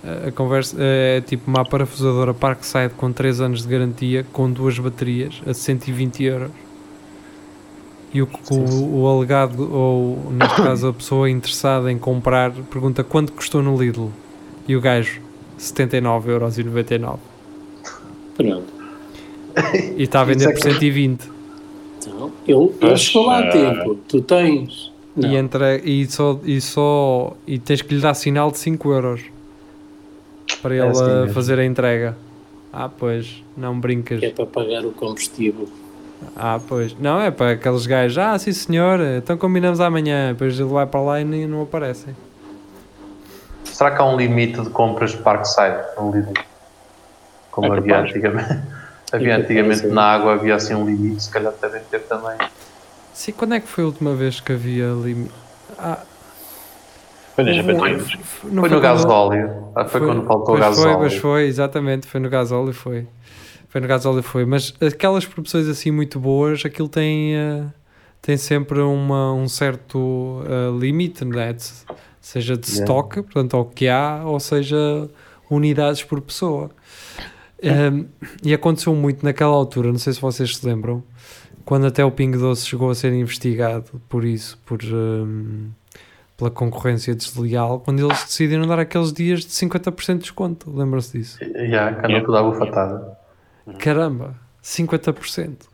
A, conversa é tipo uma parafusadora Parkside com 3 anos de garantia, com duas baterias, a 120 euros. E o, o, o alegado, ou neste caso a pessoa interessada em comprar, pergunta quanto custou no Lidl. E o gajo, 79,99€. Pronto. E está a vender é por que- 120. Então, ele, ele Pois, chegou lá a tempo. Tu tens. Não. E, entre, e, só, e só e tens que lhe dar sinal de 5 euros para ele assim uh, mesmo. fazer a entrega. Ah, pois, não brincas. que é para pagar o combustível. Ah, pois, não é para aqueles gajos. Ah, sim senhor, então combinamos amanhã. Depois ele vai para lá e nem, não aparecem. Será que há um limite de compras de Parkside no Lidl? Como É havia capaz. antigamente. havia É antigamente é. na água, havia assim um limite, se calhar devem ter também. Sim, quando é que foi a última vez que havia limite? Ah, Foi nas houve um- Japatinas. não Foi no gasóleo. Ah, Foi, quando faltou pois gasóleo. Foi, mas foi, exatamente, foi no gasóleo, foi. Foi no gasóleo, foi. Mas aquelas produções assim muito boas, aquilo tem, eh, tem sempre uma, um certo eh, limite, né? De- seja de Yeah. stock, portanto, ao que há, ou seja, unidades por pessoa. Um, e aconteceu muito naquela altura, não sei se vocês se lembram, quando até o Pingo Doce chegou a ser investigado por isso, por, um, pela concorrência desleal, quando eles decidiram dar aqueles dias de 50% de desconto. Lembram-se disso? Yeah, que andou Yeah. tudo à bufatada. Caramba, 50%.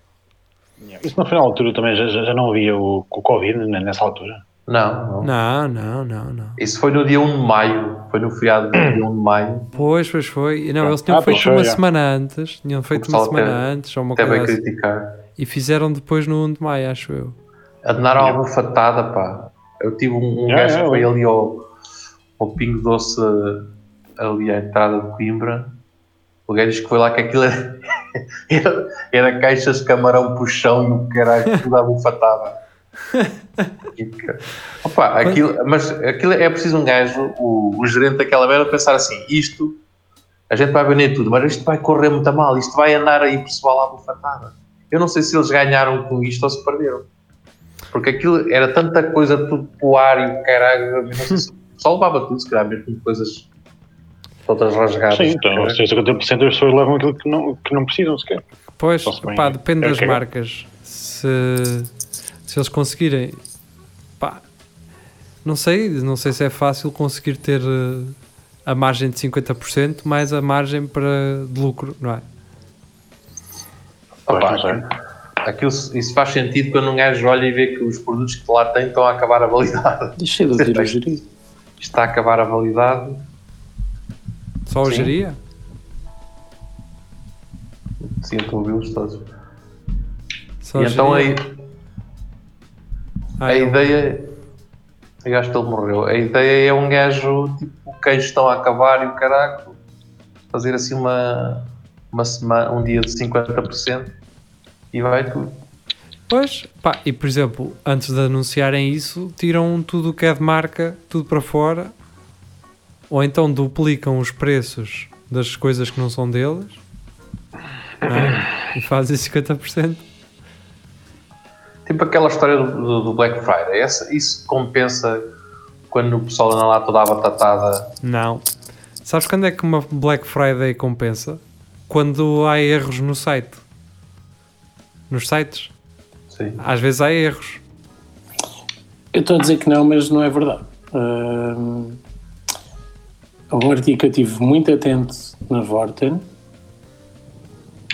Isso no final da altura também já, já já não havia o, o Covid né, nessa altura. Não, não, Não, não, não, não. Isso foi no dia 1 de maio. Foi no feriado do dia 1 de maio. Pois, pois foi. Não, eles tinham Ah, feito foi, uma é. semana antes, tinham feito uma semana até- antes, ou uma Até coisa veio assim, criticar. e fizeram depois no 1 de maio, acho eu. Andaram à bufatada, pá. Eu tive um, um Yeah, gajo que yeah, foi ali ao, ao Pingo Doce, ali à entrada de Coimbra. O gajo que foi lá que aquilo era, era, era caixas de camarão chão e o caralho tudo que- Opa, aquilo, mas aquilo é preciso um gajo, o, o gerente daquela merda, pensar assim: isto a gente vai vender tudo, mas isto vai correr muito mal, isto vai andar aí pessoal à bufatada. Eu não sei se eles ganharam com isto ou se perderam. Porque aquilo era tanta coisa, tudo pro ar e o caralho, só levava tudo, se calhar mesmo coisas todas rasgadas. Sim, então, se 50% das pessoas levam aquilo que não, que não precisam sequer. Pois, pá, depende é das que marcas. Se, se eles conseguirem, pá, não sei, não sei se é fácil conseguir ter eh, a margem de 50% mais a margem para de lucro, não é? Pois, Opa, não sei. Aquilo, isso faz sentido quando um gajo olha e vê que os produtos que lá tem estão a acabar a validade. Deixa de o gerir. Isto está a acabar a validade. Só o Sim. geria? Sinto ouvi-los todos. Só e então geria? aí, Ah, a eu- ideia. Eu acho que ele morreu. A ideia é um gajo, tipo, o queijo estão a acabar e o caraco, fazer assim uma, uma semana, um dia de 50% e vai tudo. Pois, pá, e por exemplo, antes de anunciarem isso, tiram tudo o que é de marca, tudo para fora, ou então duplicam os preços das coisas que não são deles não é? e fazem 50%. Tipo aquela história do, do- do Black Friday. Essa, isso compensa quando o pessoal anda lá toda a batatada. Não. Sabes quando é que uma Black Friday compensa? Quando há erros no site. Nos sites. Sim. Às vezes há erros. Eu estou a dizer que não, mas não é verdade. Há um artigo que eu estive muito atento na Vorten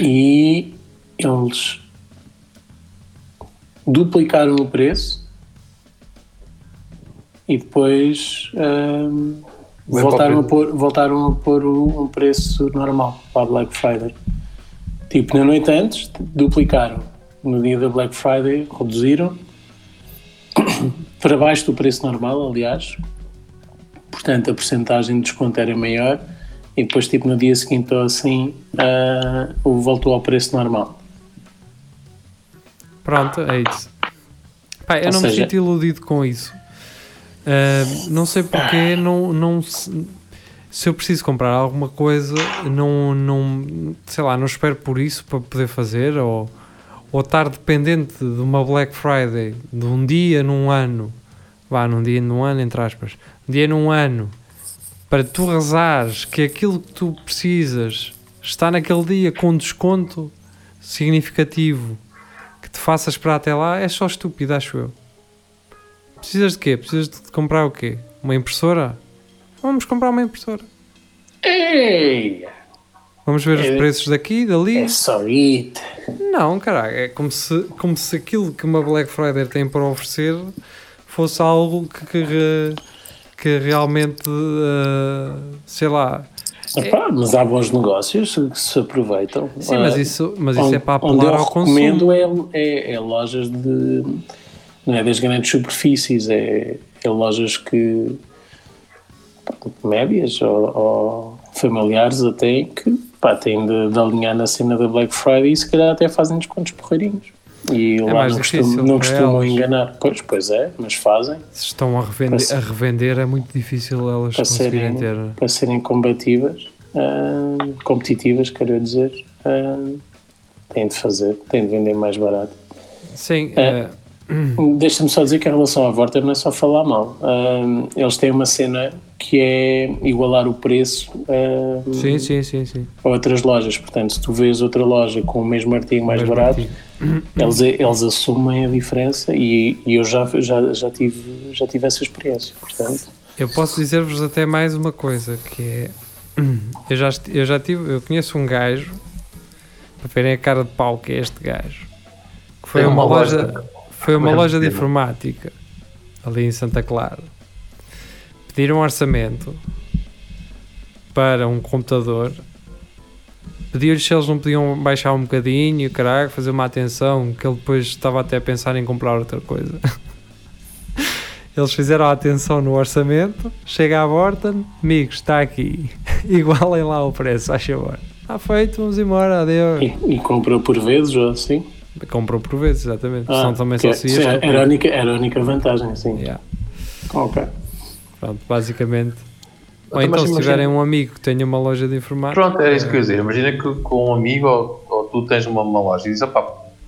e eles duplicaram o preço e depois Bem voltaram, a pôr, voltaram a pôr um preço normal para a Black Friday. Tipo, na noite antes, duplicaram. No dia da Black Friday, reduziram para baixo do preço normal, aliás. Portanto, a porcentagem de desconto era maior e depois, tipo, no dia seguinte ou assim, o voltou ao preço normal. Pronto, é isso. Pá, eu Ou não me seja- sinto iludido com isso. Ah, não sei porque não, não se, se eu preciso comprar alguma coisa, não, não sei lá, não espero por isso para poder fazer ou, ou estar dependente de uma Black Friday de um dia num ano, vá, num dia num ano, entre aspas, um dia num ano, para tu rezares que aquilo que tu precisas está naquele dia com desconto significativo que te faça esperar até lá, é só estúpido, acho eu. Precisas de quê? Precisas de comprar o quê? Uma impressora? Vamos comprar uma impressora. Ei! Vamos ver os É- preços daqui, dali. É só it. Não, caralho, é como se, como se aquilo que uma Black Friday tem para oferecer fosse algo que, que, que realmente, eh, sei lá. Epá, mas há bons negócios que se aproveitam. Sim, Ah, mas isso, mas isso onde, é para onde apelar eu ao consumo. recomendo é, é, é lojas de. Não é das grandes superfícies, é, é lojas que, médias ou, ou familiares até que pá, têm de, de alinhar na cena da Black Friday e se calhar até fazem descontos porreirinhos. E lá mais não não costumam elas. enganar. Pois, pois é, mas fazem Se estão a revender, a revender é muito difícil elas para serem, ter. para serem combativas, ah, competitivas, quero dizer, ah, têm de fazer, têm de vender mais barato. Sim, É. eh, Deixa-me só dizer que em relação à Vorta não é só falar mal. Eles têm uma cena que é igualar o preço ah, sim, sim, sim, sim. a outras lojas. Portanto, se tu vês outra loja com o mesmo artigo mais Mesmo barato, artigo. eles, eles assumem a difera e, e eu já, já, já, tive, já tive essa experiência. Portanto, Eu posso dizer-vos até mais uma coisa, que é eu já, eu já tive, eu conheço um gajo para verem a cara de pau que é este gajo. Que foi Tem uma, uma loja, loja- foi uma loja de pequena. informática ali em Santa Clara. Pediram um orçamento para um computador. Pediu-lhes se eles não podiam baixar um bocadinho, caralho, fazer uma atenção, que ele depois estava até a pensar em comprar outra coisa. Eles fizeram a atenção no orçamento, chega à Borton, amigos, está aqui, igualem lá o preço, faz favor. Está feito, vamos embora, adeus. e, e comprou por vezes ou assim. Comprou por vezes, exatamente. Ah, Senão também que só é- se ia. era, a única, era a única vantagem, sim. Yeah. Ok. Pronto, basicamente. Ou Então, então, se imagina- tiverem um amigo que tenha uma loja de informática, Pronto, era isso que eu ia dizer. Imagina que com um amigo ou, ou tu tens uma, uma loja e dizes, opá,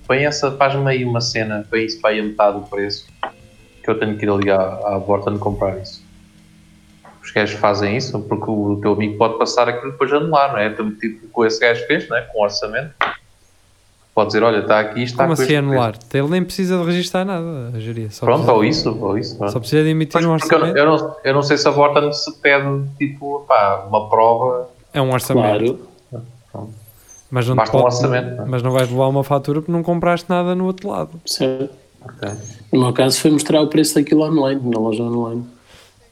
põe essa, faz-me aí uma cena, põe isso para aí a metade do preço, que eu tenho que ir ali à, à Vorten comprar isso. Os gajos fazem isso porque o teu amigo pode passar aquilo depois a anular, não é? Tipo, com esse gajo fez, não é? Com orçamento. Pode dizer, olha, está aqui, está como com assim anular? Ele nem precisa de registrar nada, a geria. Só. Pronto, ou isso, ou isso. não? Só precisa de emitir Pois, um porque eu, orçamento. eu não, eu não sei se a Vorten se pede, tipo, pá, uma prova, É um orçamento. Claro. Mas, não basta um pode- orçamento. não é? mas não vais levar uma fatura porque não compraste nada no outro lado. Certo. Ok. No meu caso foi mostrar o preço daquilo online, na loja online.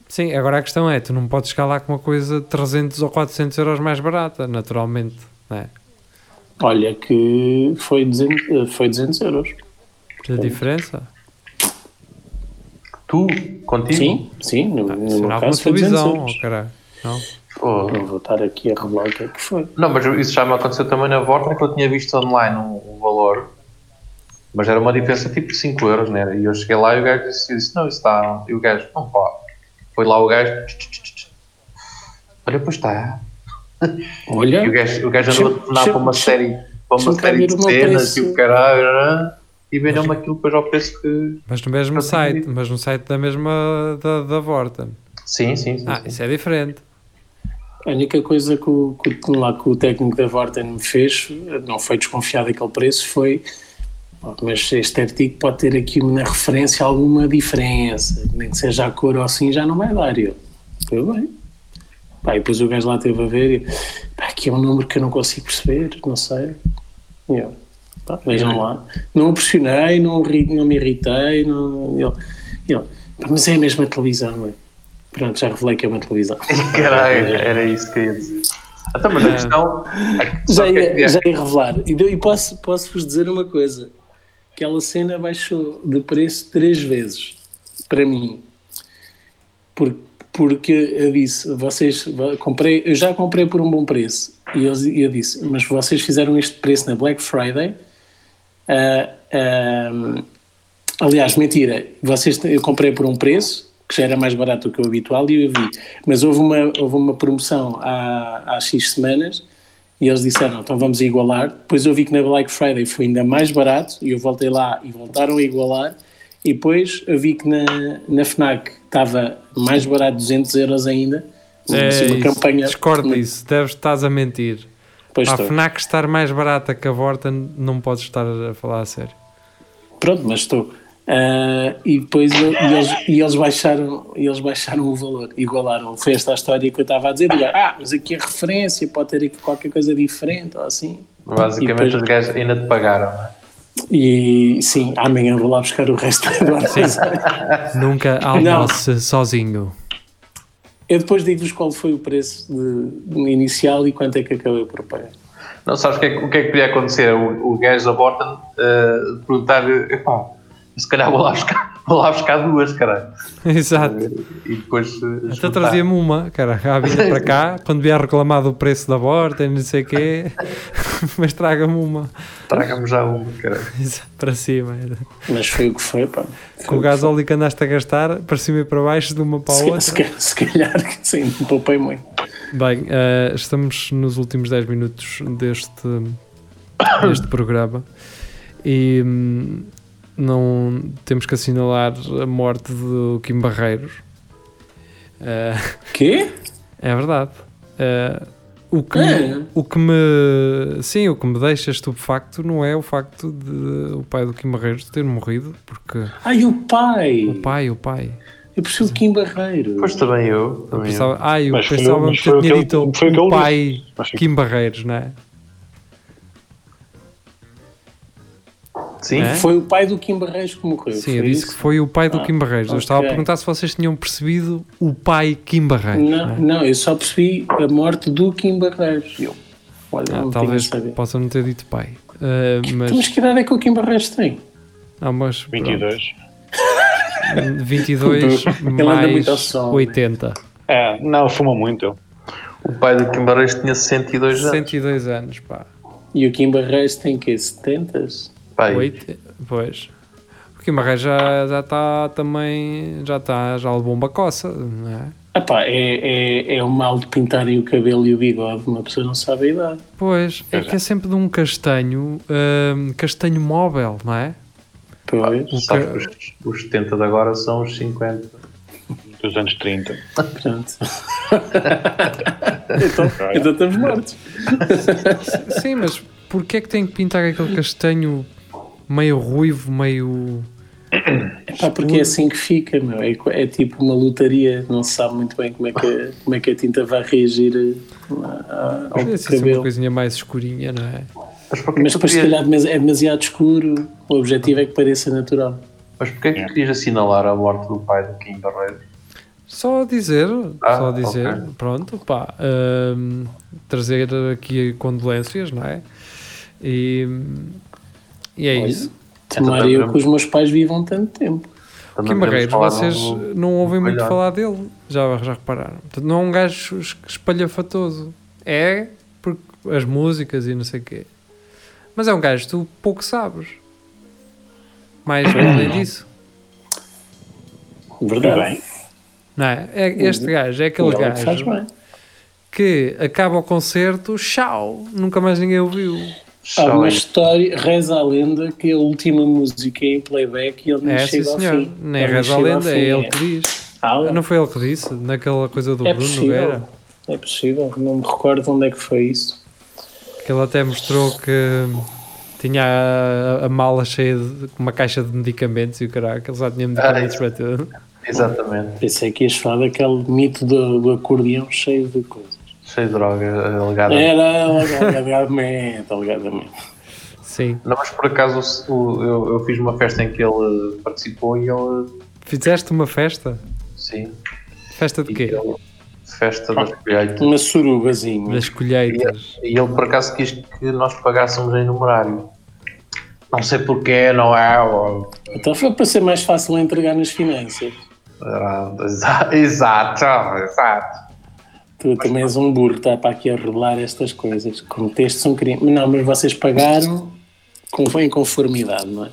Sim, agora a questão é, tu não podes lá com uma coisa 300 ou 400 euros mais barata, naturalmente, não é? Olha que foi 200, eh, foi 200 euros. A diferença? Tu, contigo? Sim, sim, no, no meu caso foi 200 televisão, euros. oh, caralho. Não? Pô. Não vou estar aqui a revelar o que é que foi. Não, mas isso já me aconteceu também na Vorta, que eu tinha visto online um, um valor, mas era uma diferença tipo de 5 euros, né? E eu cheguei lá e o gajo disse, disse não, isso está. E o gajo, não pá. Foi lá o gajo, olha, pois está. Olha, E o gajo, o gajo andou a tornar para uma Deixa- série, para uma série de cenas e o caralho, e vendeu-me aquilo depois ao preço que. Mas no mesmo site, mas no site da mesma da, da Vorten. Sim, sim, sim. Ah, sim. isso é diferente. a única coisa que o, que, o- lá que o técnico da Vorten me fez, não foi desconfiar daquele preço, foi "Oh, mas este artigo pode ter aqui na referência alguma diferença, nem que seja a cor ou assim, já não vai dar. Eu, tudo bem. Pá, e depois o gajo lá teve a ver e pá, aqui é um número que eu não consigo perceber, não sei. E eu, pá, vejam lá. Não o pressionei, não, não me irritei, não, ele, ele, "Pá, mas é a mesma televisão, não é? Pronto, já revelei que é uma televisão. Caralho, era isso que eu ia dizer. Então, mas a É. questão. Já ia, já ia revelar. E, e posso, posso vos dizer uma coisa: aquela cena baixou de preço três vezes para mim. Por, porque eu disse, vocês comprei, eu já comprei por um bom preço. E eu, eu disse, mas vocês fizeram este preço na Black Friday. Ah, ah, aliás, mentira, vocês, eu comprei por um preço que já era mais barato do que o habitual e eu vi. Mas houve uma, houve uma promoção há, há X semanas e eles disseram, então vamos igualar. Depois eu vi que na Black Friday foi ainda mais barato e eu voltei lá e voltaram a igualar. E depois eu vi que na, na FNAC estava mais barato, 200 euros ainda. É Assim, uma isso. campanha. Discordo disso, deves estás a mentir. Pois a. FNAC estar mais barata que a Vorten, não podes estar a falar a sério. Pronto, mas estou. Ah, e depois eu- e eles, e eles baixaram, e eles baixaram o valor, igualaram. Foi esta a história que eu estava a dizer. digo, ah, mas aqui a referência pode ter aqui qualquer coisa diferente ou assim. Basicamente, depois- os gajos ainda te pagaram, não é? E sim, amanhã vou lá buscar o resto agora. Nunca almoce sozinho. Eu depois digo-vos qual foi o preço de, de inicial e quanto é que acabei por pagar. Não sabes o que é, que- o que, é que podia acontecer? O, o gajo da Borton uh, perguntar, epá, se calhar vou lá buscar, vou lá buscar duas, caralho. Exato. E depois. eh, Até juntar. trazia-me uma, cara, à vinda para cá, quando vier reclamar do preço da borda e não sei o quê, mas traga-me uma Traga-me já uma, caralho. Exato, para cima. Mas foi o que foi, pá. Com o gasóleo que andaste a gastar, para cima e para baixo, de uma para a Se, outra. se, se calhar que sim, não poupei muito. Bem, eh, estamos nos últimos 10 minutos deste, deste programa e hum, não temos que assinalar a morte do Kim Barreiros. Eh, Quê? é verdade. Eh, o, que É? me, o que me sim, o que me deixa estupefacto não é o facto de o pai do Kim Barreiros ter morrido, porque Ai, o pai! o pai, o pai. Eu percebi o Kim Barreiro. Depois também eu. Eu Também eu. pensava, ah, eu Mas pensava que eu tinha dito o pai. Kim Barreiros, não é? Sim? É? Foi o pai do Kim Barreiros que morreu. Sim, eu disse isso? que foi o pai do Ah, Kim Barreiros. Eu estava a perguntar se vocês tinham percebido o pai Kim Barreiros. Não, não é? não, eu só percebi a morte do Kim Barreiros. Eu, olha, Ah, não talvez possa não ter dito pai. Ah, mas, Mas que idade é que o Kim Barreiros tem? não, mas pronto. 22. 22 Ele anda mais muito ao sol, né? 80. É, não, fuma muito. O pai do Kim Barreiros tinha 62 anos. 102 anos, pá. E o Kim Barreiros tem que 70? Pai, Oito- Pois. O Barreiros já já está também. Já está, já levou uma coça, não é? Ah pá, é, é, é o mal de pintarem o cabelo e o bigode, uma pessoa não sabe a idade. Pois, é que é sempre de um castanho, ah, castanho móvel, não é? Pois, sabe que os, os 70 de agora são os 50. Dos anos 30. pronto. então, então estamos mortos. Sim, mas porquê é que tem que pintar aquele castanho meio ruivo, meio. Pá, porque é assim que fica, meu. É, é tipo uma lotaria, não se sabe muito bem como é que, como é que a tinta vai reagir eh, a- ao Podia ser assim uma cabelo. coisinha mais escurinha, não é? Mas Mas que depois, se calhar, é demasiado escuro. O objetivo é que pareça natural. mas porquê que tu querias assinalar a morte do pai do Kim Barreiros? Só dizer, Ah, só dizer, ok. pronto, pá, hum, trazer aqui condolências, não é? E, e é Olha, isso. Tomara eu que os meus pais vivam tanto tempo. Também Kim Barreiros, vocês no- não ouvem muito falar dele, já, já repararam. Portanto, não é um gajo es- espalhafatoso. É porque as músicas e não sei o quê. Mas é um gajo que tu pouco sabes. Mais além disso. Verdade. Não é? É- Este gajo é aquele que faz gajo que acaba o concerto, tchau, nunca mais ninguém ouviu. Há uma história, reza a lenda, que a última música é em playback e ele nem É, chega ao senhor. fim. Nem Ele reza a lenda, é ele que diz. Ah, Não foi ele que disse, naquela coisa do é Bruno possível. Nogueira, É possível, não me recordo onde é que foi isso. que ele até mostrou que tinha a, a mala cheia de uma caixa de medicamentos e o caralho, que ele já tinha medicamentos Ah, para tudo. Exatamente. Pensei que ias falar daquele mito do, do acordeão cheio de coisas. Cheio de droga alegada. Era alegadamente, alegadamente. Sim. Não, mas por acaso o- eu, eu fiz uma festa em que ele participou e ele. Fizeste uma festa? Sim. Festa de E quê? ele- festa das colheitas. Uma surubazinha. Das colheitas. E ele por acaso quis que nós pagássemos em numerário. Não sei porquê, não é? ou- Então foi para ser mais fácil entregar nas finanças. Exato, exato. Tu também és um burro, está para aqui a revelar estas coisas. Cometeste um crime. Não, mas vocês pagaram com, em conformidade, não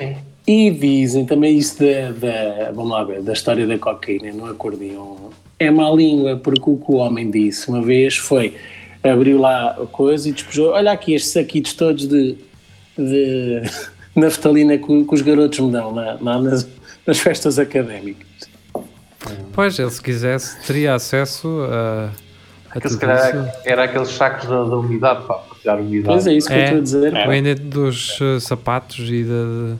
é? E dizem também isso da, da, vamos lá ver, da história da cocaína no acordeão. É má língua, porque o que o homem disse uma vez foi, abriu lá a coisa e despejou, olha aqui estes saquitos todos de, de naftalina que, que os garotos me dão lá, lá nas, nas festas académicas. Pois, ele se quisesse teria acesso a, a tudo calhar isso. era, era aqueles sacos da, da umidade, para tirar a umidade. Pois é isso que eu É, estou a dizer. vem dentro dos eh, sapatos e da.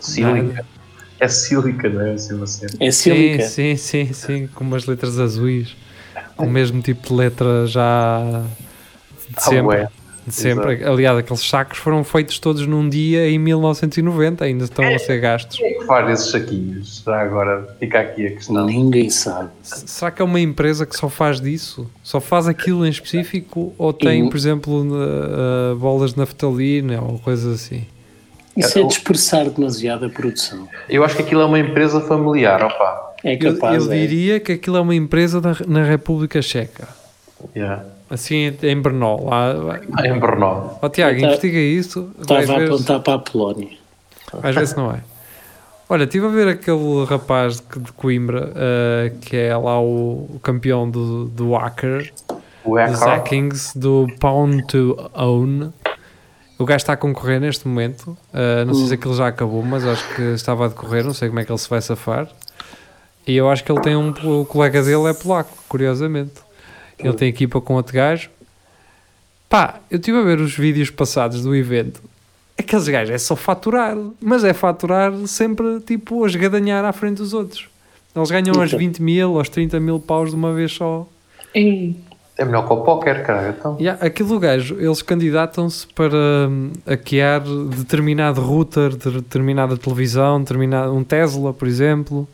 Sílica. É sílica, não é? Assim, cena. É Sim, sílica. sim, sim, sim, com umas letras azuis, com o mesmo tipo de letra já de Ah, sempre. ué. De sempre. Aliás, aqueles sacos foram feitos todos num dia em 1990, ainda estão a ser gastos. Quem é que faz esses saquinhos? Já agora fica aqui a questão. Ninguém sabe. Será que é uma empresa que só faz disso? Só faz aquilo em específico? Ou tem, E- por exemplo, na- uh, bolas de naftalina ou coisas assim? Isso é dispersar demasiado a produção. Eu acho que aquilo é uma empresa familiar, opa. É Eu, capaz. eu é. diria que aquilo é uma empresa da- na República Checa. Yeah. Assim, em Brno. Lá, Ah, Em Brno. Ó Tiago, Tá- investiga isso. Estava a apontar para a Polónia. Às vezes não é. Olha, estive a ver aquele rapaz de, de Coimbra, eh, que é lá o, o campeão do, do hacker, O dos hackings, do Pound to Own. O gajo está a concorrer neste momento. eh, não sei se aquilo já acabou, mas acho que estava a decorrer. Não sei como é que ele se vai safar. E eu acho que ele tem um. O colega dele é polaco, curiosamente. Ele tem equipa com outro gajo. Pá, eu estive a ver os vídeos passados do evento. Aqueles gajos é só faturar, mas é faturar sempre tipo a esgadanhar à frente dos outros. Eles ganham aos 20 mil, aos 30 mil paus de uma vez só. É melhor que o póquer, cara. Então. E há- aquilo gajo, eles candidatam-se para hum, hackear determinado router, de determinada televisão, determinado, um Tesla, por exemplo.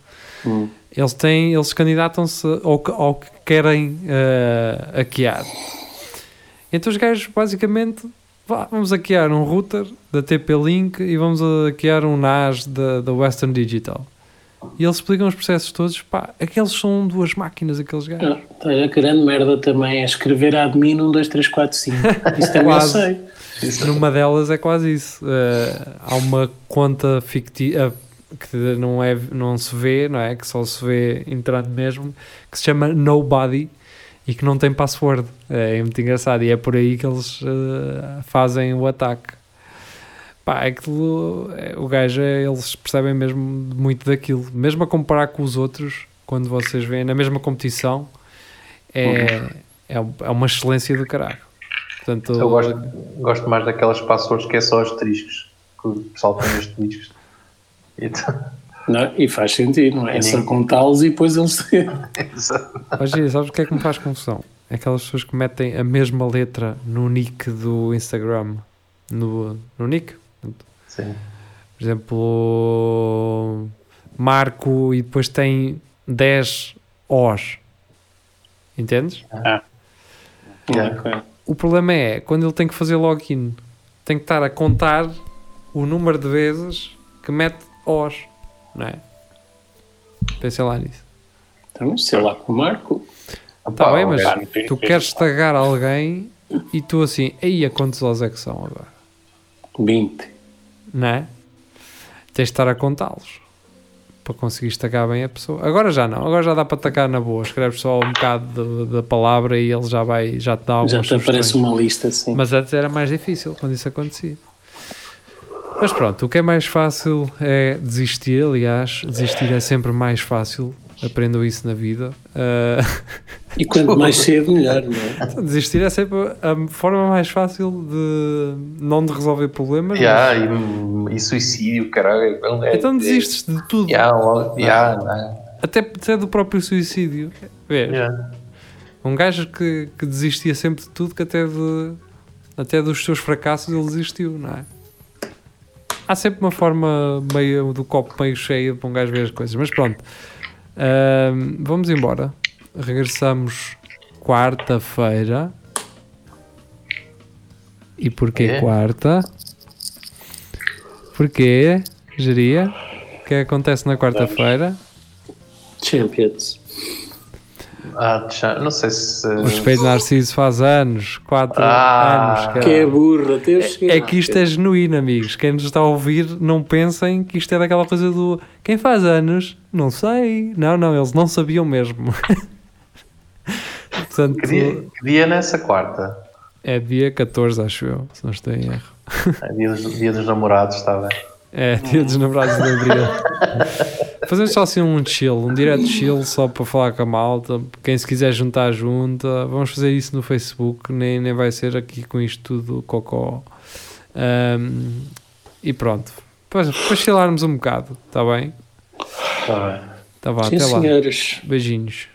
Hum. Eles têm, eles candidatam-se ao, que- ao que querem eh, hackear. Então os gajos basicamente vá, vamos hackear um router da TP-Link e vamos hackear um NAS da, da Western Digital. E eles explicam os processos todos. Pá, aqueles são duas máquinas, aqueles gajos. Ah, A grande merda também é escrever admin 1, 2, 3, 4, 5. Isso também eu Quase. sei. Numa delas é quase isso. Eh, há uma conta fictícia que não, é, não se vê, não é? Que só se vê entrando mesmo, que se chama Nobody e que não tem password. É muito engraçado e é por aí que eles eh, fazem o ataque. Pá, é aquilo, é, o gajo, é, eles percebem mesmo muito daquilo. Mesmo a comparar com os outros, quando vocês veem na mesma competição, é, é, é uma excelência do caralho. Portanto, Eu gosto, gosto mais daquelas passwords que é só asteriscos. Que o pessoal põe asteriscos. Então, Não, e faz sentido, não é? É só contá-los e depois eles. Mas sabes o que é que me faz confusão? É aquelas pessoas que metem a mesma letra no nick do Instagram. No, no nick? sim. Por exemplo, Marco e depois tem 10 Os. Entendes? Yeah. Ok. O problema é quando ele tem que fazer login, tem que estar a contar o número de vezes que mete Os. Não é? Pensem lá nisso. Então, sei lá com o Marco. Está bem, mas tu queres tagar alguém e tu assim, aí a quantos Os é que são agora? 20. não é? Tens de estar a contá-los para conseguir tagar bem a pessoa. Agora já não, agora já dá para tagar na boa. Escreves só um bocado da palavra e ele já vai, já te dá algumas Já te aparece uma lista assim. Mas antes era mais difícil quando isso acontecia. Mas pronto, o que é mais fácil é desistir. Aliás, desistir é sempre mais fácil. Aprendam isso na vida. Ah, E quanto mais cedo, melhor, não é? desistir é sempre a forma mais fácil de não de resolver problemas. mas- Yeah, e, e suicídio, caralho. É, Então desistes de tudo. Yeah, logo- yeah, não. Até, até do próprio suicídio. Vês? Yeah. Um gajo que, que desistia sempre de tudo, que até, de, até dos seus fracassos ele desistiu, não é? Há sempre uma forma meio do copo meio cheio para um gajo ver as coisas. Mas pronto, Ahm, vamos embora. Regressamos quarta-feira. E porquê É? quarta? Porquê, geria? O é que acontece na quarta-feira? Champions. Ah, não sei se. O Espelho Narciso faz anos, 4 Ah, anos. cara. Que é eu cheguei É lá. que isto é genuíno, amigos. Quem nos está a ouvir, não pensem que isto é daquela coisa do quem faz anos, não sei. Não, não, eles não sabiam mesmo. Portanto, Que dia, que dia é nessa quarta? é dia 14, acho eu, se não estou em erro. É dia dos, dia dos namorados, está bem. É, dia dos namorados de abril. Fazemos só assim um chill, um direto chill só para falar com a malta. Quem se quiser juntar, junta. Vamos fazer isso no Facebook, nem, nem vai ser aqui com isto tudo cocó. Ahm, e pronto. Para, para chilarmos um bocado, está bem? Está bem. Tá vá, Sim, até lá. senhores. Beijinhos.